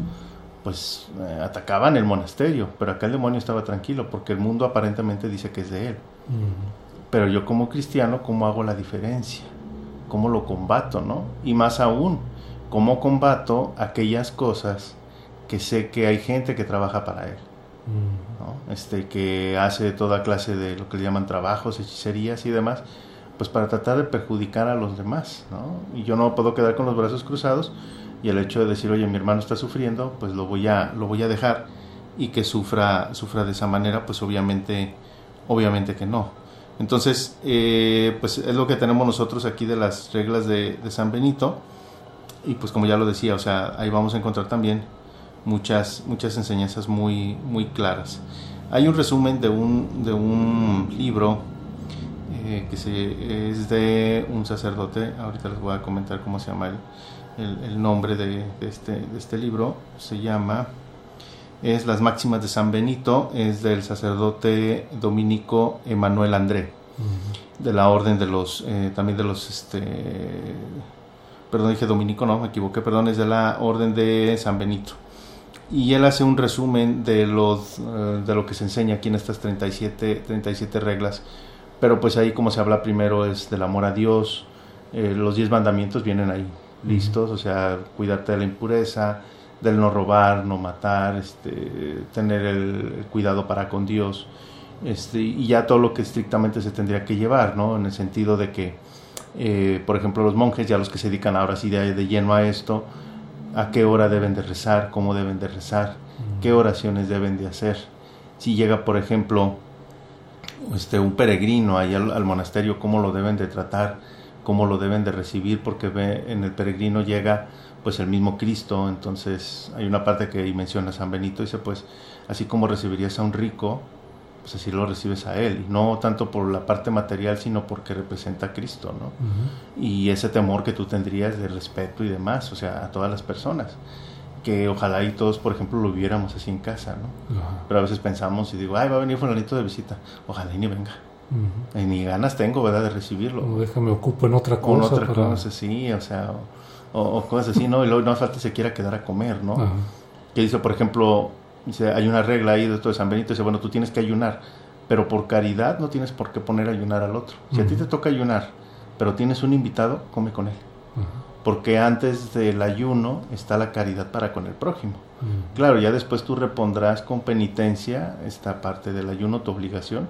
Pues eh, atacaban el monasterio, pero acá el demonio estaba tranquilo porque el mundo aparentemente dice que es de él. Uh-huh. Pero yo como cristiano, ¿cómo hago la diferencia? ¿Cómo lo combato, no? Y más aún, ¿cómo combato aquellas cosas que sé que hay gente que trabaja para él? Uh-huh. Este, que hace toda clase de lo que le llaman trabajos, hechicerías y demás, pues para tratar de perjudicar a los demás, ¿no? Y yo no puedo quedar con los brazos cruzados y el hecho de decir, oye, mi hermano está sufriendo, pues lo voy a, lo voy a dejar y que sufra, sufra de esa manera, pues obviamente, obviamente que no. Entonces, eh, pues es lo que tenemos nosotros aquí de las reglas de, de, San Benito y pues como ya lo decía, o sea, ahí vamos a encontrar también muchas, muchas enseñanzas muy, muy claras. Hay un resumen de un, de un libro eh, que se, es de un sacerdote, ahorita les voy a comentar cómo se llama el, el, el nombre de, de, este, de este libro, se llama, es Las Máximas de San Benito, es del sacerdote dominico Emanuel André, uh -huh. de la orden de los, eh, también de los, este, perdón, dije dominico, no, me equivoqué, perdón, es de la orden de San Benito y él hace un resumen de, los, uh, de lo que se enseña aquí en estas 37, 37 reglas pero pues ahí como se habla primero es del amor a Dios, eh, los diez mandamientos vienen ahí listos, o sea, cuidarte de la impureza, del no robar, no matar, este, tener el, el cuidado para con Dios, este, y ya todo lo que estrictamente se tendría que llevar, ¿no? En el sentido de que, eh, por ejemplo, los monjes, ya los que se dedican ahora sí de, de, lleno a esto, a qué hora deben de rezar, cómo deben de rezar, qué oraciones deben de hacer. Si llega, por ejemplo, este, un peregrino ahí al, al, monasterio, cómo lo deben de tratar, cómo lo deben de recibir, porque ve, en el peregrino llega pues el mismo Cristo, entonces hay una parte que ahí menciona San Benito, dice pues así como recibirías a un rico, pues así lo recibes a él, y no tanto por la parte material, sino porque representa a Cristo, ¿no? Uh -huh. Y ese temor que tú tendrías de respeto y demás, o sea, a todas las personas que ojalá y todos, por ejemplo, lo viéramos así en casa, ¿no? Ajá. Pero a veces pensamos y digo, ay, va a venir fulanito de visita, ojalá y ni venga. Uh -huh. y ni ganas tengo, ¿verdad?, de recibirlo. No, déjame ocupo en otra cosa. En otra para... cosa, sí, o sea, o, o, cosas así, ¿no? Y luego no falta se quiera quedar a comer, ¿no? Que dice, por ejemplo, dice, hay una regla ahí de esto de San Benito, dice, bueno, tú tienes que ayunar, pero por caridad no tienes por qué poner a ayunar al otro. Si uh -huh. a ti te toca ayunar, pero tienes un invitado, come con él. Uh -huh porque antes del ayuno está la caridad para con el prójimo. Claro, ya después tú repondrás con penitencia esta parte del ayuno, tu obligación,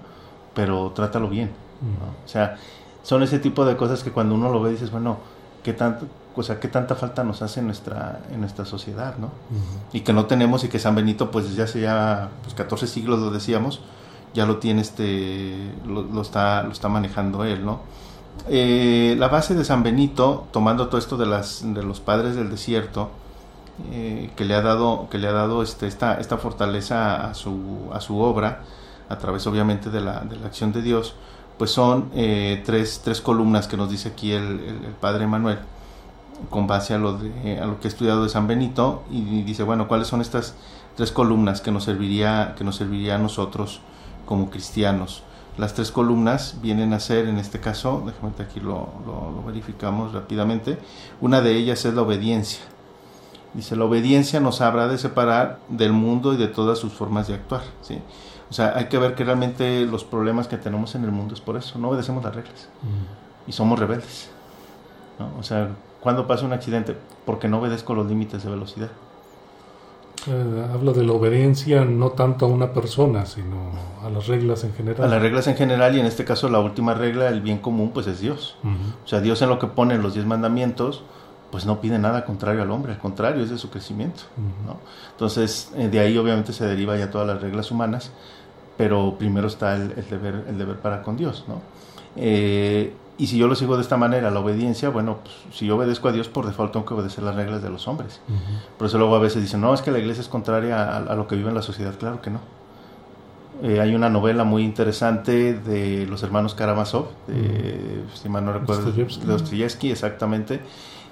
pero trátalo bien. ¿no? O sea, son ese tipo de cosas que cuando uno lo ve dices, bueno, ¿qué tanto, o sea, qué tanta falta nos hace en nuestra, en nuestra sociedad, ¿no? Y que no tenemos y que San Benito, pues desde hace ya pues, 14 siglos lo decíamos, ya lo tiene este, lo, lo, está, lo está manejando él, ¿no? Eh, la base de San Benito, tomando todo esto de, las, de los padres del desierto, eh, que le ha dado, que le ha dado este, esta, esta fortaleza a su, a su obra, a través obviamente de la, de la acción de Dios, pues son eh, tres, tres columnas que nos dice aquí el, el, el Padre Manuel. Con base a lo, de, a lo que he estudiado de San Benito y dice, bueno, ¿cuáles son estas tres columnas que nos serviría, que nos serviría a nosotros como cristianos? Las tres columnas vienen a ser, en este caso, déjame aquí lo, lo, verificamos rápidamente, una de ellas es la obediencia. Dice, la obediencia nos habrá de separar del mundo y de todas sus formas de actuar. ¿sí? O sea, hay que ver que realmente los problemas que tenemos en el mundo es por eso, no obedecemos las reglas y somos rebeldes. ¿no? O sea, cuando pasa un accidente? Porque no obedezco los límites de velocidad. Eh, habla de la obediencia no tanto a una persona, sino a las reglas en general. A las reglas en general y en este caso la última regla, el bien común, pues es Dios. O sea, Dios en lo que pone los diez mandamientos, pues no pide nada contrario al hombre, al contrario, es de su crecimiento. ¿no? Entonces, eh, de ahí obviamente se deriva ya todas las reglas humanas, pero primero está el, el deber, el deber para con Dios. ¿no? Eh, y si yo lo sigo de esta manera, la obediencia, bueno, pues, si yo obedezco a Dios, por default tengo que obedecer las reglas de los hombres. Por eso luego a veces dicen, no, es que la iglesia es contraria a, lo que vive en la sociedad. Claro que no. Eh, hay una novela muy interesante de los hermanos Karamazov, de, si mal no recuerdo, de Dostoyevsky, exactamente,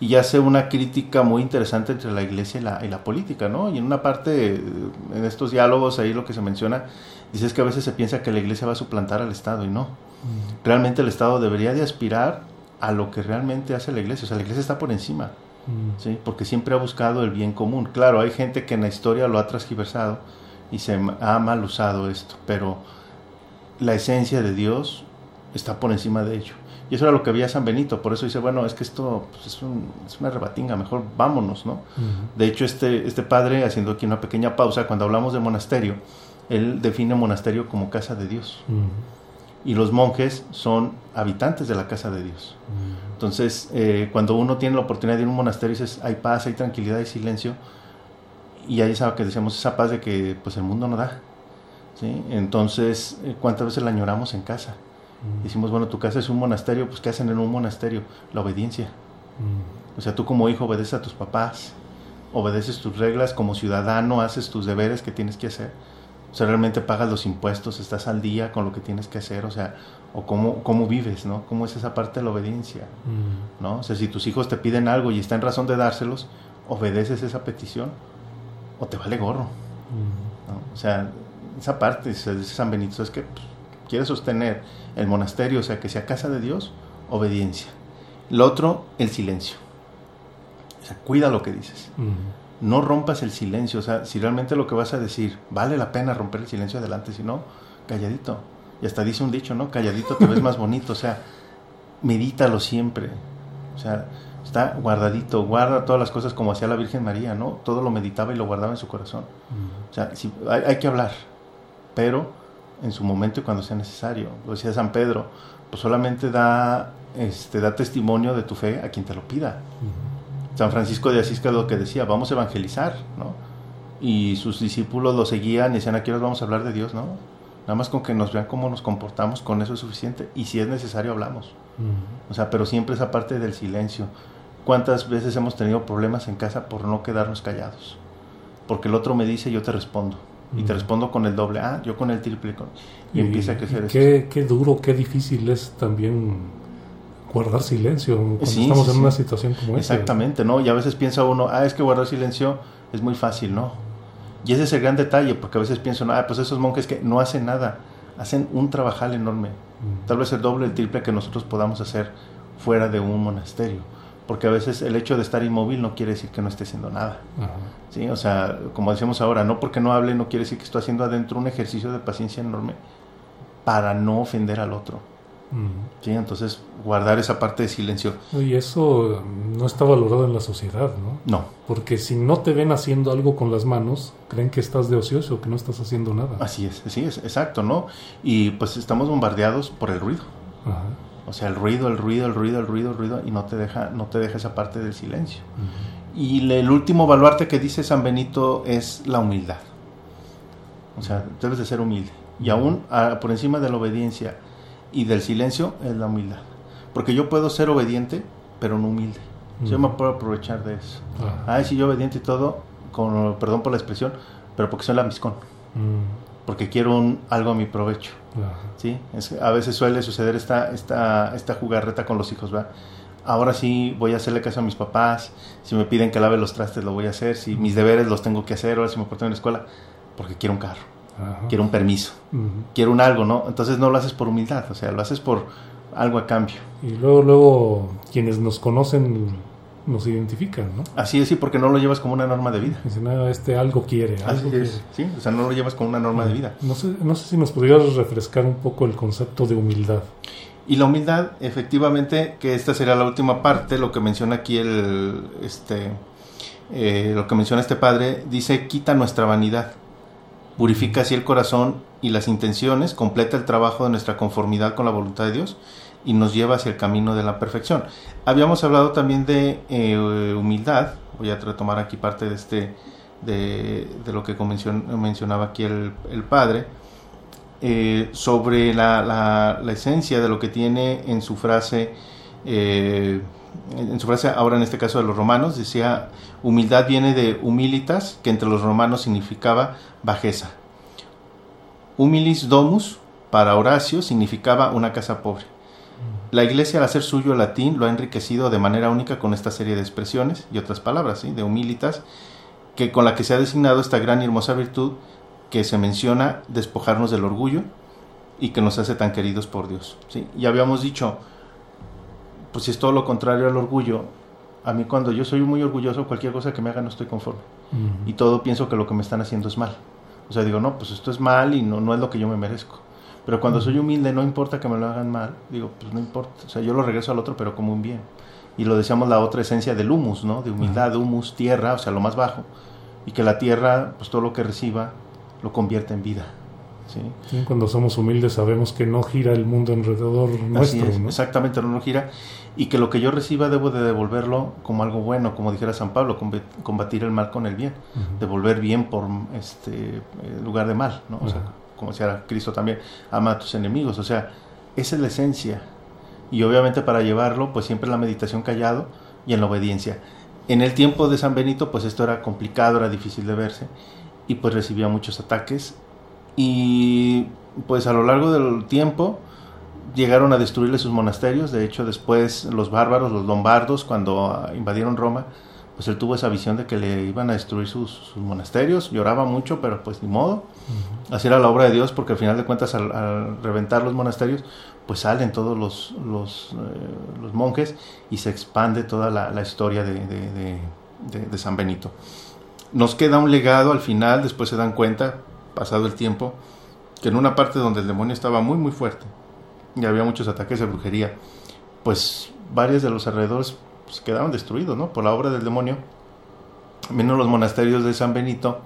y hace una crítica muy interesante entre la iglesia y la, y la política, ¿no? Y en una parte, en estos diálogos, ahí lo que se menciona, dice es que a veces se piensa que la iglesia va a suplantar al Estado y no Realmente el Estado debería de aspirar a lo que realmente hace la iglesia. O sea, la iglesia está por encima, ¿sí? porque siempre ha buscado el bien común. Claro, hay gente que en la historia lo ha transgiversado y se ha mal usado esto, pero la esencia de Dios está por encima de ello. Y eso era lo que había San Benito, por eso dice, bueno, es que esto pues, es, es, una rebatinga, mejor vámonos, ¿no? De hecho, este, este padre, haciendo aquí una pequeña pausa, cuando hablamos de monasterio, él define monasterio como casa de Dios y los monjes son habitantes de la casa de Dios. Entonces, eh, cuando uno tiene la oportunidad de ir a un monasterio, dices, hay paz, hay tranquilidad, hay silencio, y ahí sabe que decíamos esa paz de que pues el mundo no da. ¿sí? Entonces, eh, ¿cuántas veces la añoramos en casa? Mm. Decimos, bueno, tu casa es un monasterio, pues ¿qué hacen en un monasterio? La obediencia. Mm. O sea, tú como hijo obedeces a tus papás, obedeces tus reglas, como ciudadano haces tus deberes que tienes que hacer o sea, realmente pagas los impuestos, estás al día con lo que tienes que hacer, o sea, o cómo, cómo vives, ¿no? ¿Cómo es esa parte de la obediencia? Mm. ¿no? O sea, si tus hijos te piden algo y está en razón de dárselos, obedeces esa petición o te vale gorro. Mm. ¿no? O sea, esa parte, dice San Benito, es que pues, quiere sostener el monasterio, o sea, que sea casa de Dios, obediencia. Lo otro, el silencio. O sea, cuida lo que dices. Mm no rompas el silencio. O sea, si realmente lo que vas a decir vale la pena romper el silencio adelante, si no, calladito. Y hasta dice un dicho, ¿no? Calladito te ves más bonito. O sea, medítalo siempre. O sea, está guardadito, guarda todas las cosas como hacía la Virgen María, ¿no? Todo lo meditaba y lo guardaba en su corazón. O sea, hay, que hablar, pero en su momento y cuando sea necesario. Lo decía San Pedro, pues solamente da, este, da testimonio de tu fe a quien te lo pida. San Francisco de Asís que es lo que decía, vamos a evangelizar, ¿no? Y sus discípulos lo seguían y decían, aquí nos vamos a hablar de Dios, ¿no? Nada más con que nos vean cómo nos comportamos, con eso es suficiente. Y si es necesario, hablamos. O sea, pero siempre esa parte del silencio. ¿Cuántas veces hemos tenido problemas en casa por no quedarnos callados? Porque el otro me dice, yo te respondo. Y te respondo con el doble, ah, yo con el triple. Y, empieza a crecer qué, Qué duro, qué difícil es también guardar silencio cuando estamos en una situación como esta. Exactamente, ¿no? Y a veces piensa uno, ah, es que guardar silencio es muy fácil, ¿no? Y ese es el gran detalle, porque a veces pienso, ah, pues esos monjes que no hacen nada, hacen un trabajal enorme, mm. tal vez el doble, el triple que nosotros podamos hacer fuera de un monasterio. Porque a veces el hecho de estar inmóvil no quiere decir que no esté haciendo nada. ¿sí? O sea, como decimos ahora, no porque no hable no quiere decir que estoy haciendo adentro un ejercicio de paciencia enorme para no ofender al otro. Sí, entonces guardar esa parte de silencio. Y eso no está valorado en la sociedad, ¿no? No. Porque si no te ven haciendo algo con las manos, creen que estás de ocioso, que no estás haciendo nada. Así es, así es, exacto, ¿no? Y pues estamos bombardeados por el ruido. O sea, el ruido, el ruido, el ruido, el ruido, el ruido, y no te deja, no te deja esa parte del silencio. Y el último baluarte que dice San Benito es la humildad. O sea, debes de ser humilde. Y aún por encima de la obediencia, y del silencio es la humildad. Porque yo puedo ser obediente, pero no humilde. Yo me puedo aprovechar de eso. Ah, sí, yo obediente y todo, con, perdón por la expresión, pero porque soy lambiscón. Porque quiero un, algo a mi provecho. ¿sí? Es, a veces suele suceder esta, esta, esta jugarreta con los hijos, ¿va? ahora sí voy a hacerle caso a mis papás, si me piden que lave los trastes lo voy a hacer, si mis deberes los tengo que hacer, ahora si me porto en la escuela, porque quiero un carro, quiero un permiso, quiero un algo, ¿no? Entonces no lo haces por humildad, o sea, lo haces por algo a cambio. Y luego, luego, quienes nos conocen nos identifican, ¿no? Así es, sí, porque no lo llevas como una norma de vida. Este algo quiere. Algo Así es, sí, o sea, no lo llevas como una norma de vida. No sé, no sé si nos podrías refrescar un poco el concepto de humildad. Y la humildad, efectivamente, que esta sería la última parte, lo que menciona aquí el, este, eh, lo que menciona este padre, dice, quita nuestra vanidad, purifica así el corazón y las intenciones, completa el trabajo de nuestra conformidad con la voluntad de Dios y nos lleva hacia el camino de la perfección. Habíamos hablado también de eh, humildad, voy a retomar aquí parte de este de, lo que mencionaba aquí el, padre, eh, sobre la, esencia de lo que tiene en su frase, eh, en su frase ahora en este caso de los romanos, decía, humildad viene de humilitas, que entre los romanos significaba bajeza. Humilis domus, para Horacio, significaba una casa pobre. La Iglesia, al hacer suyo el latín, lo ha enriquecido de manera única con esta serie de expresiones y otras palabras, ¿sí? de humilitas, que con la que se ha designado esta gran y hermosa virtud que se menciona despojarnos del orgullo y que nos hace tan queridos por Dios. ¿sí? Y habíamos dicho, pues si es todo lo contrario al orgullo, a mí cuando yo soy muy orgulloso, cualquier cosa que me haga no estoy conforme. Y todo pienso que lo que me están haciendo es mal. O sea, digo, no, pues esto es mal y no, no es lo que yo me merezco. Pero cuando soy humilde, no importa que me lo hagan mal, digo, pues no importa. O sea, yo lo regreso al otro, pero como un bien. Y lo decíamos la otra esencia del humus, ¿no? De humildad, humus, tierra, o sea, lo más bajo. Y que la tierra, pues todo lo que reciba, lo convierte en vida. ¿sí? cuando somos humildes sabemos que no gira el mundo alrededor nuestro. ¿no? Exactamente, no, no gira. Y que lo que yo reciba debo de devolverlo como algo bueno, como dijera San Pablo, combatir el mal con el bien. Devolver bien por este lugar de mal, ¿no? O sea, como decía Cristo también, ama a tus enemigos. O sea, esa es la esencia. Y obviamente para llevarlo, pues siempre en la meditación callado y en la obediencia. En el tiempo de San Benito, pues esto era complicado, era difícil de verse y pues recibía muchos ataques. Y pues a lo largo del tiempo llegaron a destruirle sus monasterios. De hecho, después los bárbaros, los lombardos, cuando invadieron Roma, pues él tuvo esa visión de que le iban a destruir sus, monasterios, lloraba mucho, pero pues ni modo. Así era la obra de Dios, porque al final de cuentas al, reventar los monasterios, pues salen todos los, los, eh, monjes y se expande toda la, historia de, de, San Benito. Nos queda un legado al final, después se dan cuenta, pasado el tiempo, que en una parte donde el demonio estaba muy muy fuerte y había muchos ataques de brujería, pues varios de los alrededores pues, quedaron destruidos, ¿no? Por la obra del demonio. Vino los monasterios de San Benito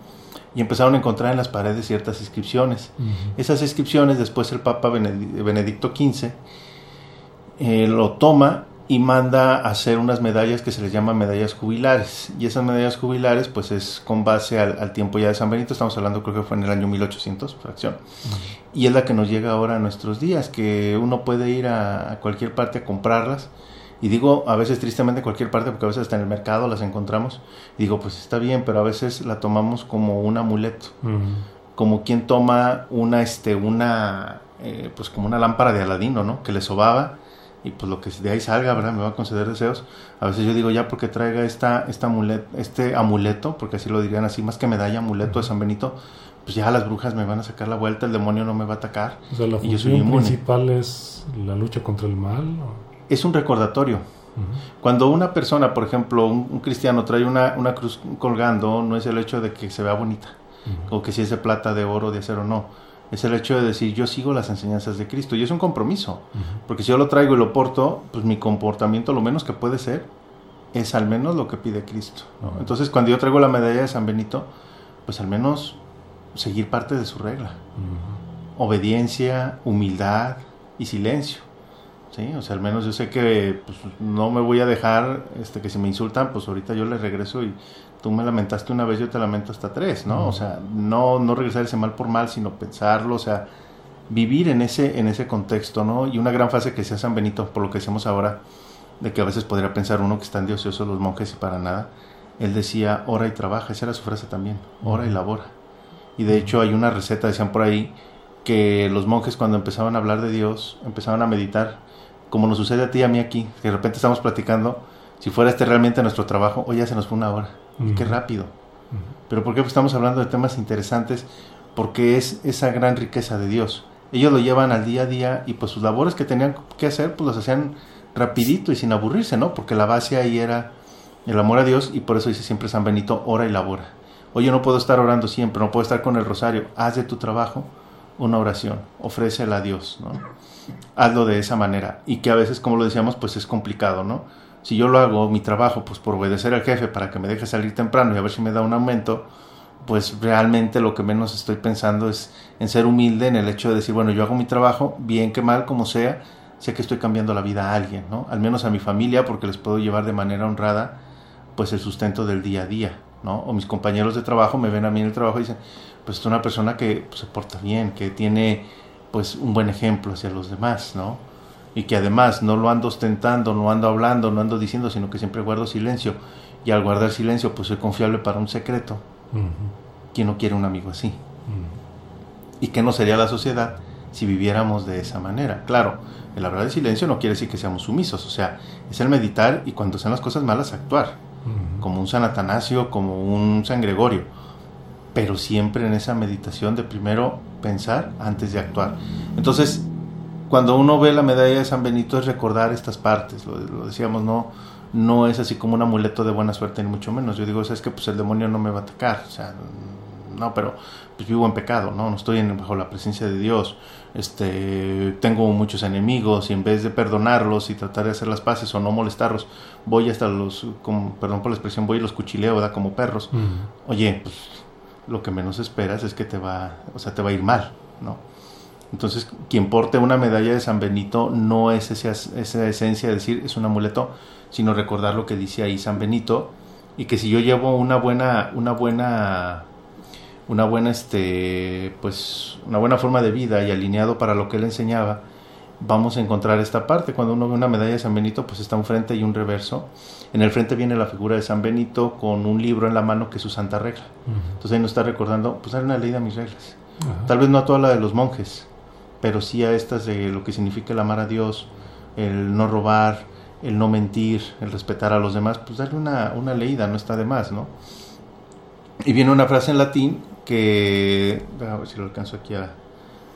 y empezaron a encontrar en las paredes ciertas inscripciones. Esas inscripciones después el Papa Benedicto XV eh, lo toma y manda a hacer unas medallas que se les llaman medallas jubilares. Y esas medallas jubilares pues es con base al, tiempo ya de San Benito, estamos hablando creo que fue en el año 1800, fracción. Y es la que nos llega ahora a nuestros días, que uno puede ir a cualquier parte a comprarlas y digo a veces tristemente en cualquier parte, porque a veces hasta en el mercado las encontramos. Y digo, pues está bien, pero a veces la tomamos como un amuleto. Como quien toma una, este, una, eh, pues como una lámpara de Aladino, ¿no? Que le sobaba y pues lo que de ahí salga, ¿verdad? Me va a conceder deseos. A veces yo digo, ya porque traiga esta, esta este amuleto, porque así lo dirían así, más que medalla, amuleto de San Benito, pues ya las brujas me van a sacar la vuelta, el demonio no me va a atacar. O sea, la función principal es la lucha contra el mal. ¿o? Es un recordatorio. Cuando una persona, por ejemplo, un, cristiano trae una, una, cruz colgando, no es el hecho de que se vea bonita, o que si es de plata, de oro, de acero, no. Es el hecho de decir, yo sigo las enseñanzas de Cristo. Y es un compromiso. Porque si yo lo traigo y lo porto, pues mi comportamiento, lo menos que puede ser, es al menos lo que pide Cristo. Entonces, cuando yo traigo la medalla de San Benito, pues al menos seguir parte de su regla. Obediencia, humildad y silencio. Sí, o sea, al menos yo sé que pues, no me voy a dejar este, que si me insultan, pues ahorita yo les regreso y tú me lamentaste una vez, yo te lamento hasta tres, ¿no? O sea, no, no regresar ese mal por mal, sino pensarlo, o sea, vivir en ese, en ese contexto, ¿no? Y una gran frase que decía San Benito, por lo que decimos ahora, de que a veces podría pensar uno que están de ociosos los monjes y para nada, él decía, ora y trabaja, esa era su frase también, ora y labora. Y de hecho hay una receta, decían por ahí, que los monjes cuando empezaban a hablar de Dios, empezaban a meditar, como nos sucede a ti y a mí aquí, que de repente estamos platicando, si fuera este realmente nuestro trabajo, hoy ya se nos fue una hora. Qué rápido. Pero ¿por qué? Pues estamos hablando de temas interesantes, porque es esa gran riqueza de Dios. Ellos lo llevan al día a día y pues sus labores que tenían que hacer, pues las hacían rapidito y sin aburrirse, ¿no? Porque la base ahí era el amor a Dios y por eso dice siempre San Benito, ora y labora. Oye, no puedo estar orando siempre, no puedo estar con el rosario. Haz de tu trabajo una oración, ofrécela a Dios, ¿no? Hazlo de esa manera. Y que a veces, como lo decíamos, pues es complicado, ¿no? Si yo lo hago, mi trabajo, pues por obedecer al jefe para que me deje salir temprano y a ver si me da un aumento, pues realmente lo que menos estoy pensando es en ser humilde, en el hecho de decir, bueno, yo hago mi trabajo, bien que mal, como sea, sé que estoy cambiando la vida a alguien, ¿no? Al menos a mi familia, porque les puedo llevar de manera honrada, pues el sustento del día a día, ¿no? O mis compañeros de trabajo me ven a mí en el trabajo y dicen, pues es una persona que pues, se porta bien, que tiene pues un buen ejemplo hacia los demás, ¿no? Y que además no lo ando ostentando, no ando hablando, no ando diciendo, sino que siempre guardo silencio. Y al guardar silencio, pues soy confiable para un secreto. ¿Quién no quiere un amigo así? ¿Y qué no sería la sociedad si viviéramos de esa manera? Claro, el hablar de silencio no quiere decir que seamos sumisos, o sea, es el meditar y cuando sean las cosas malas actuar, como un San Atanasio, como un San Gregorio, pero siempre en esa meditación de primero pensar antes de actuar. Entonces, cuando uno ve la medalla de San Benito es recordar estas partes, lo, lo decíamos, no, no es así como un amuleto de buena suerte, ni mucho menos. Yo digo, es que pues el demonio no me va a atacar, o sea, no, pero pues vivo en pecado, ¿no? No estoy en, bajo la presencia de Dios, este, tengo muchos enemigos y en vez de perdonarlos y tratar de hacer las paces o no molestarlos, voy hasta los, como, perdón por la expresión, voy y los cuchileo, ¿verdad? Como perros. Oye, pues lo que menos esperas es que te va, o sea, te va a ir mal, ¿no? Entonces, quien porte una medalla de San Benito no es esa, esa esencia de decir es un amuleto, sino recordar lo que dice ahí San Benito y que si yo llevo una buena, una buena, una buena, este, pues, una buena forma de vida y alineado para lo que él enseñaba, vamos a encontrar esta parte. Cuando uno ve una medalla de San Benito, pues está un frente y un reverso. En el frente viene la figura de San Benito con un libro en la mano que es su santa regla. Entonces ahí nos está recordando, pues hay una ley de mis reglas. Tal vez no a toda la de los monjes, pero sí a estas de lo que significa el amar a Dios, el no robar, el no mentir, el respetar a los demás, pues darle una, una leída, no está de más, ¿no? Y viene una frase en latín que, a ver si lo alcanzo aquí a,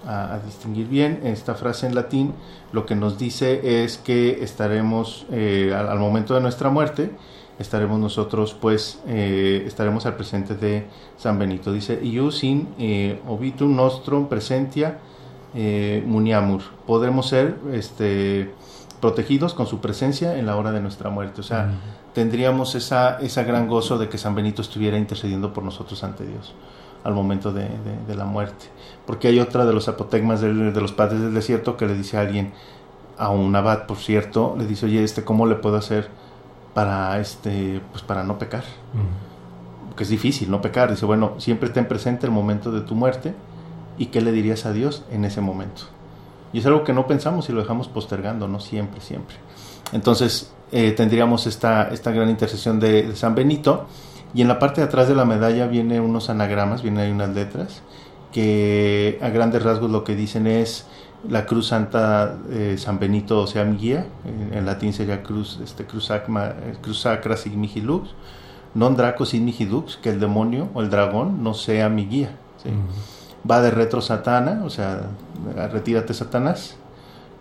a, a, distinguir bien, esta frase en latín lo que nos dice es que estaremos eh, al, al, momento de nuestra muerte, estaremos nosotros pues, eh, estaremos al presente de San Benito. Dice, ius in eh, obitum nostrum presentia eh, muniamur. Podremos ser este, protegidos con su presencia en la hora de nuestra muerte. O sea, tendríamos esa, esa gran gozo de que San Benito estuviera intercediendo por nosotros ante Dios al momento de, de, de la muerte. Porque hay otra de los apotegmas de, de, los padres del desierto que le dice a alguien, a un abad, por cierto, le dice, oye, este, ¿cómo le puedo hacer para, este, pues para no pecar? Uh-huh. Porque es difícil no pecar. Dice, bueno, siempre ten presente el momento de tu muerte y qué le dirías a Dios en ese momento. Y es algo que no pensamos y lo dejamos postergando, no siempre, siempre. Entonces eh, tendríamos esta, esta gran intercesión de, San Benito y en la parte de atrás de la medalla viene unos anagramas, vienen ahí unas letras que a grandes rasgos lo que dicen es la cruz santa eh, San Benito sea mi guía, en, en latín sería cruz, este, cruz, sacma, cruz sacra sigmihi lux, non draco sigmihi lux, que el demonio o el dragón no sea mi guía. ¿sí? Va de retro satana, o sea, retírate Satanás,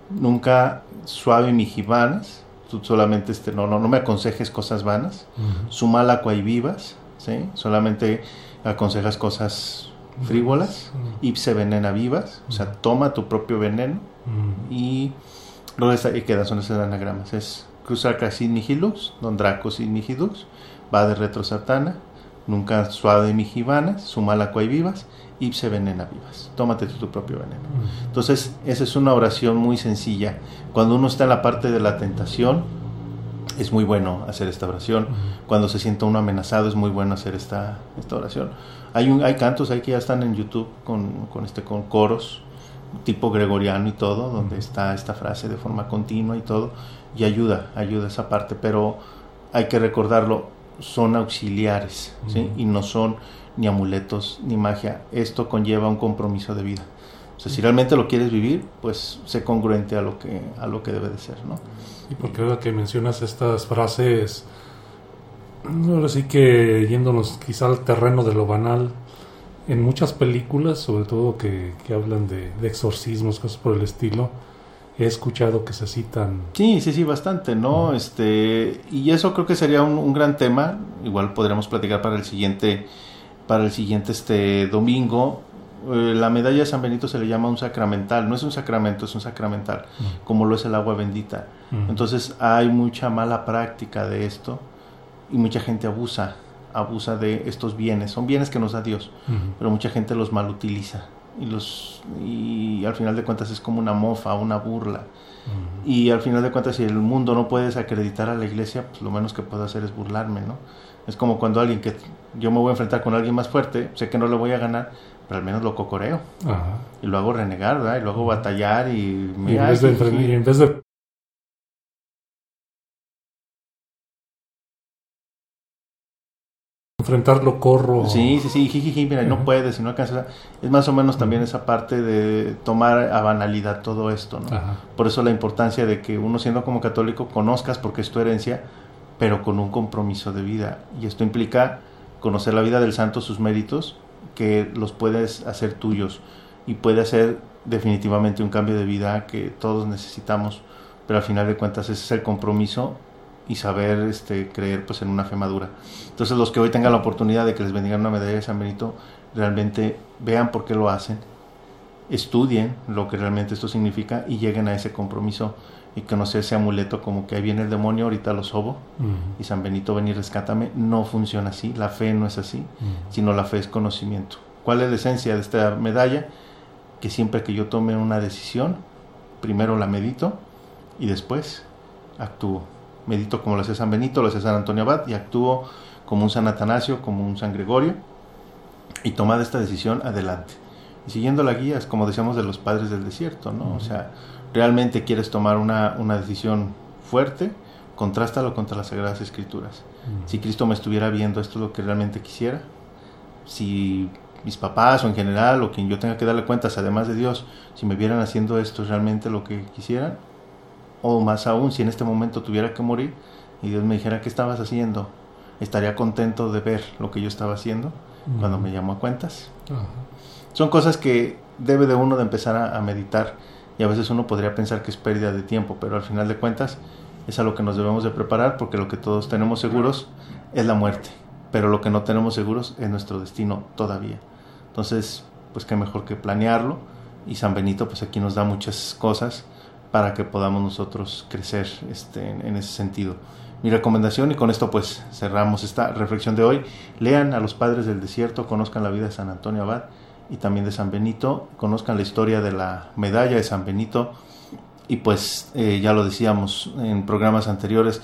nunca suave mi jibanas, tú solamente este, no, no, no me aconsejes cosas vanas, uh-huh. sumala y vivas, ¿sí? solamente aconsejas cosas frívolas, uh-huh. ipse venena vivas, o sea, toma tu propio veneno y está, y quedan son esos anagramas, es cruzar sin nihilux, don draco sin nihilux, va de retro satana, nunca suave mi jibanas, sumala y vivas, ipse venena vivas. Tómate tu propio veneno. Entonces, esa es una oración muy sencilla. Cuando uno está en la parte de la tentación, es muy bueno hacer esta oración. Cuando se siente uno amenazado, es muy bueno hacer esta, esta oración. Hay, un, hay cantos ahí que ya están en YouTube con, con, este, con coros tipo gregoriano y todo, donde está esta frase de forma continua y todo, y ayuda, ayuda esa parte, pero hay que recordarlo, son auxiliares, ¿sí? Y no son ni amuletos, ni magia. Esto conlleva un compromiso de vida. O sea, si realmente lo quieres vivir, pues sé congruente a lo que, a lo que debe de ser, ¿no? Y porque ahora que mencionas estas frases, ahora sí que yéndonos quizá al terreno de lo banal, en muchas películas, sobre todo que, que hablan de, de exorcismos, cosas por el estilo, he escuchado que se citan. Sí, sí, sí, bastante, ¿no? Este, y eso creo que sería un, un, gran tema. Igual podríamos platicar para el siguiente, para el siguiente este domingo. Eh, la medalla de San Benito se le llama un sacramental, no es un sacramento, es un sacramental, uh como lo es el agua bendita. Uh Entonces hay mucha mala práctica de esto y mucha gente abusa, abusa de estos bienes. Son bienes que nos da Dios, uh pero mucha gente los mal utiliza y los y al final de cuentas es como una mofa, una burla. Uh -huh. Y al final de cuentas si el mundo no puede desacreditar a la iglesia, pues lo menos que puedo hacer es burlarme, ¿no? Es como cuando alguien que yo me voy a enfrentar con alguien más fuerte, sé que no le voy a ganar, pero al menos lo cocoreo. Ajá. Y lo hago renegar, ¿verdad? Y lo hago batallar y... y en, vez de, y en vez de enfrentarlo corro. Sí, sí, sí, jijiji, mira, uh -huh. no puedes, si no alcanzas. Es más o menos también uh -huh. esa parte de tomar a banalidad todo esto, ¿no? Por eso la importancia de que uno siendo como católico conozcas porque es tu herencia, pero con un compromiso de vida. Y esto implica conocer la vida del santo, sus méritos, que los puedes hacer tuyos y puede hacer definitivamente un cambio de vida que todos necesitamos, pero al final de cuentas ese es el compromiso y saber este, creer pues en una fe madura. Entonces los que hoy tengan la oportunidad de que les bendigan una medalla de San Benito, realmente vean por qué lo hacen, estudien lo que realmente esto significa y lleguen a ese compromiso y que no sea ese amuleto como que ahí viene el demonio, ahorita lo sobo uh -huh. y San Benito ven y rescátame. No funciona así, la fe no es así, uh -huh. sino la fe es conocimiento. ¿Cuál es la esencia de esta medalla? Que siempre que yo tome una decisión, primero la medito y después actúo medito como lo hace San Benito, lo hace San Antonio Abad y actúo como un San Atanasio, como un San Gregorio y tomada esta decisión adelante. Y siguiendo la guía es como decíamos de los padres del desierto, ¿no? Uh -huh. O sea, realmente quieres tomar una, una decisión fuerte, contrástalo contra las Sagradas Escrituras. -huh. Si Cristo me estuviera viendo, esto es lo que realmente quisiera. Si mis papás o en general o quien yo tenga que darle cuentas, además de Dios, si me vieran haciendo esto, es realmente lo que quisieran, o más aún, si en este momento tuviera que morir y Dios me dijera, ¿qué estabas haciendo? Estaría contento de ver lo que yo estaba haciendo -huh. cuando me llamó a cuentas. Uh -huh. Son cosas que debe de uno de empezar a, a, meditar y a veces uno podría pensar que es pérdida de tiempo, pero al final de cuentas es a lo que nos debemos de preparar porque lo que todos tenemos seguros es la muerte, pero lo que no tenemos seguros es nuestro destino todavía. Entonces, pues qué mejor que planearlo y San Benito pues aquí nos da muchas cosas para que podamos nosotros crecer este, en, ese sentido. Mi recomendación, y con esto pues cerramos esta reflexión de hoy, lean a los padres del desierto, conozcan la vida de San Antonio Abad y también de San Benito, conozcan la historia de la medalla de San Benito y pues eh, ya lo decíamos en programas anteriores,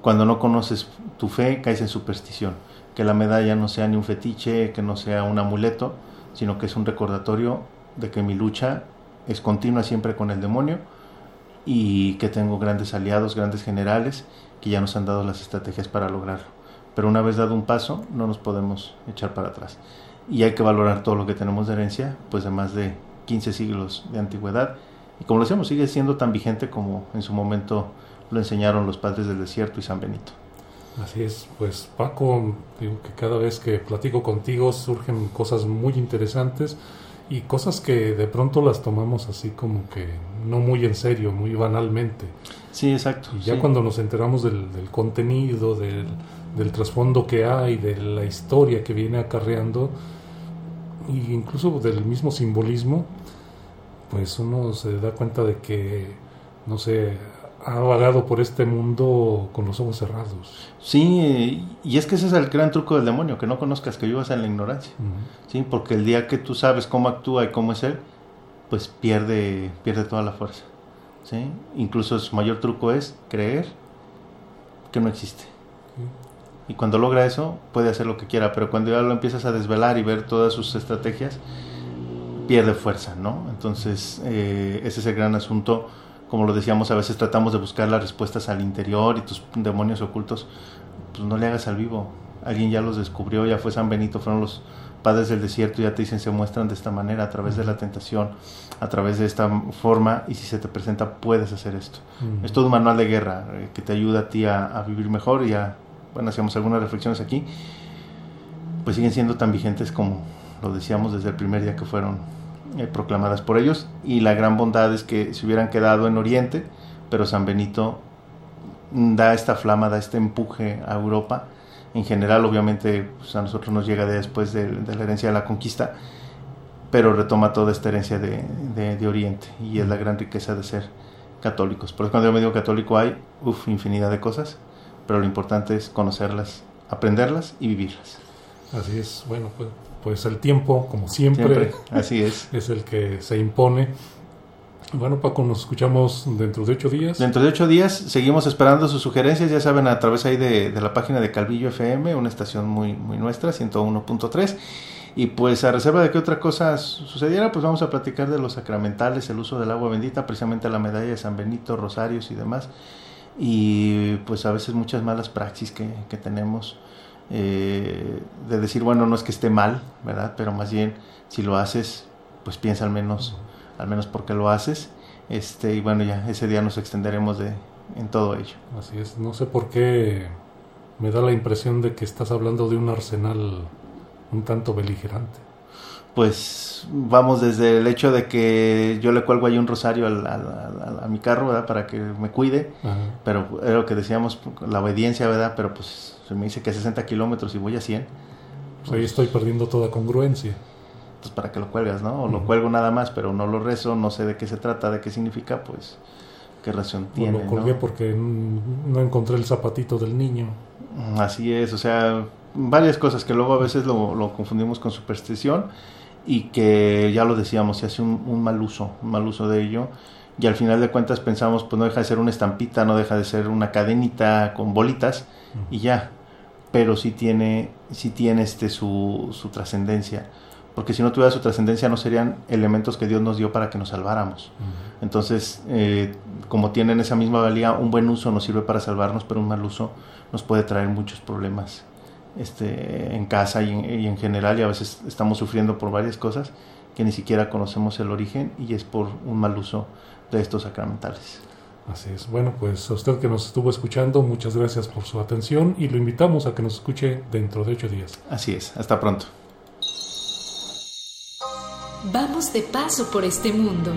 cuando no conoces tu fe caes en superstición, que la medalla no sea ni un fetiche, que no sea un amuleto, sino que es un recordatorio de que mi lucha es continua siempre con el demonio y que tengo grandes aliados, grandes generales que ya nos han dado las estrategias para lograrlo. Pero una vez dado un paso, no nos podemos echar para atrás. Y hay que valorar todo lo que tenemos de herencia, pues de más de 15 siglos de antigüedad. Y como lo decíamos, sigue siendo tan vigente como en su momento lo enseñaron los padres del desierto y San Benito. Así es, pues Paco, digo que cada vez que platico contigo surgen cosas muy interesantes y cosas que de pronto las tomamos así como que no muy en serio, muy banalmente. Sí, exacto. Y ya sí. cuando nos enteramos del, del contenido, del, del, trasfondo que hay, de la historia que viene acarreando, e incluso del mismo simbolismo, pues uno se da cuenta de que, no sé, ha vagado por este mundo con los ojos cerrados. Sí, y es que ese es el gran truco del demonio, que no conozcas, que vivas en la ignorancia. Uh -huh. Sí, porque el día que tú sabes cómo actúa y cómo es él, pues pierde, pierde toda la fuerza. ¿sí? Incluso su mayor truco es creer que no existe. Y cuando logra eso, puede hacer lo que quiera, pero cuando ya lo empiezas a desvelar y ver todas sus estrategias, pierde fuerza, ¿no? Entonces, eh, ese es el gran asunto como lo decíamos, a veces tratamos de buscar las respuestas al interior y tus demonios ocultos, pues no le hagas al vivo. alguien ya los descubrió, ya fue San Benito, fueron los padres del desierto, ya te dicen, se muestran de esta manera, a través de la tentación, a través de esta forma, y si se te presenta, puedes hacer esto. Es todo un manual de guerra eh, que te ayuda a ti a, vivir mejor y a, bueno, hacíamos algunas reflexiones aquí, pues siguen siendo tan vigentes como lo decíamos desde el primer día que fueron eh, proclamadas por ellos, y la gran bondad es que se hubieran quedado en Oriente, pero San Benito da esta flama, da este empuje a Europa. En general, obviamente, pues, a nosotros nos llega después de, la herencia de la conquista, pero retoma toda esta herencia de, de, Oriente y es la gran riqueza de ser católicos. Por eso cuando yo me digo católico hay uf, infinidad de cosas, pero lo importante es conocerlas, aprenderlas y vivirlas. Así es, bueno, pues, pues el tiempo, como siempre, así es. *laughs* es el que se impone bueno, Paco, nos escuchamos dentro de ocho días. Dentro de ocho días seguimos esperando sus sugerencias, ya saben, a través ahí de, la página de Calvillo FM, una estación muy, muy nuestra, 101.3. Y pues a reserva de que otra cosa sucediera, pues vamos a platicar de los sacramentales, el uso del agua bendita, precisamente la medalla de San Benito, rosarios y demás. Y pues a veces muchas malas praxis que, que tenemos. Eh, de decir, bueno, no es que esté mal, ¿verdad? Pero más bien, si lo haces, pues piensa al menos al menos porque lo haces. Este, y bueno, ya ese día nos extenderemos de, en todo ello. Así es, no sé por qué me da la impresión de que estás hablando de un arsenal un tanto beligerante. Pues vamos desde el hecho de que yo le cuelgo ahí un rosario al, a mi carro, ¿verdad? Para que me cuide, pero era lo que decíamos, la obediencia, ¿verdad? Pero pues se me dice que a 60 kilómetros y voy a 100. Pues ahí estoy perdiendo toda congruencia. Pues, para que lo cuelgas, ¿no? O lo cuelgo nada más, pero no lo rezo, no sé de qué se trata, de qué significa, pues qué razón tiene. lo colgué porque no encontré el zapatito del niño. Así es, o sea, varias cosas que luego a veces lo, confundimos con superstición y que ya lo decíamos, se hace un, mal uso, un mal uso de ello. Y al final de cuentas pensamos, pues no deja de ser una estampita, no deja de ser una cadenita con bolitas y ya. Pero sí tiene, sí tiene este su, su trascendencia porque si no tuviera su trascendencia no serían elementos que Dios nos dio para que nos salváramos. Entonces, eh, como tienen esa misma valía, un buen uso nos sirve para salvarnos, pero un mal uso nos puede traer muchos problemas este, en casa y en, general, y a veces estamos sufriendo por varias cosas que ni siquiera conocemos el origen y es por un mal uso de estos sacramentales. Así es. Bueno, pues a usted que nos estuvo escuchando, muchas gracias por su atención y lo invitamos a que nos escuche dentro de ocho días. Así es. Hasta pronto. Vamos de paso por este mundo.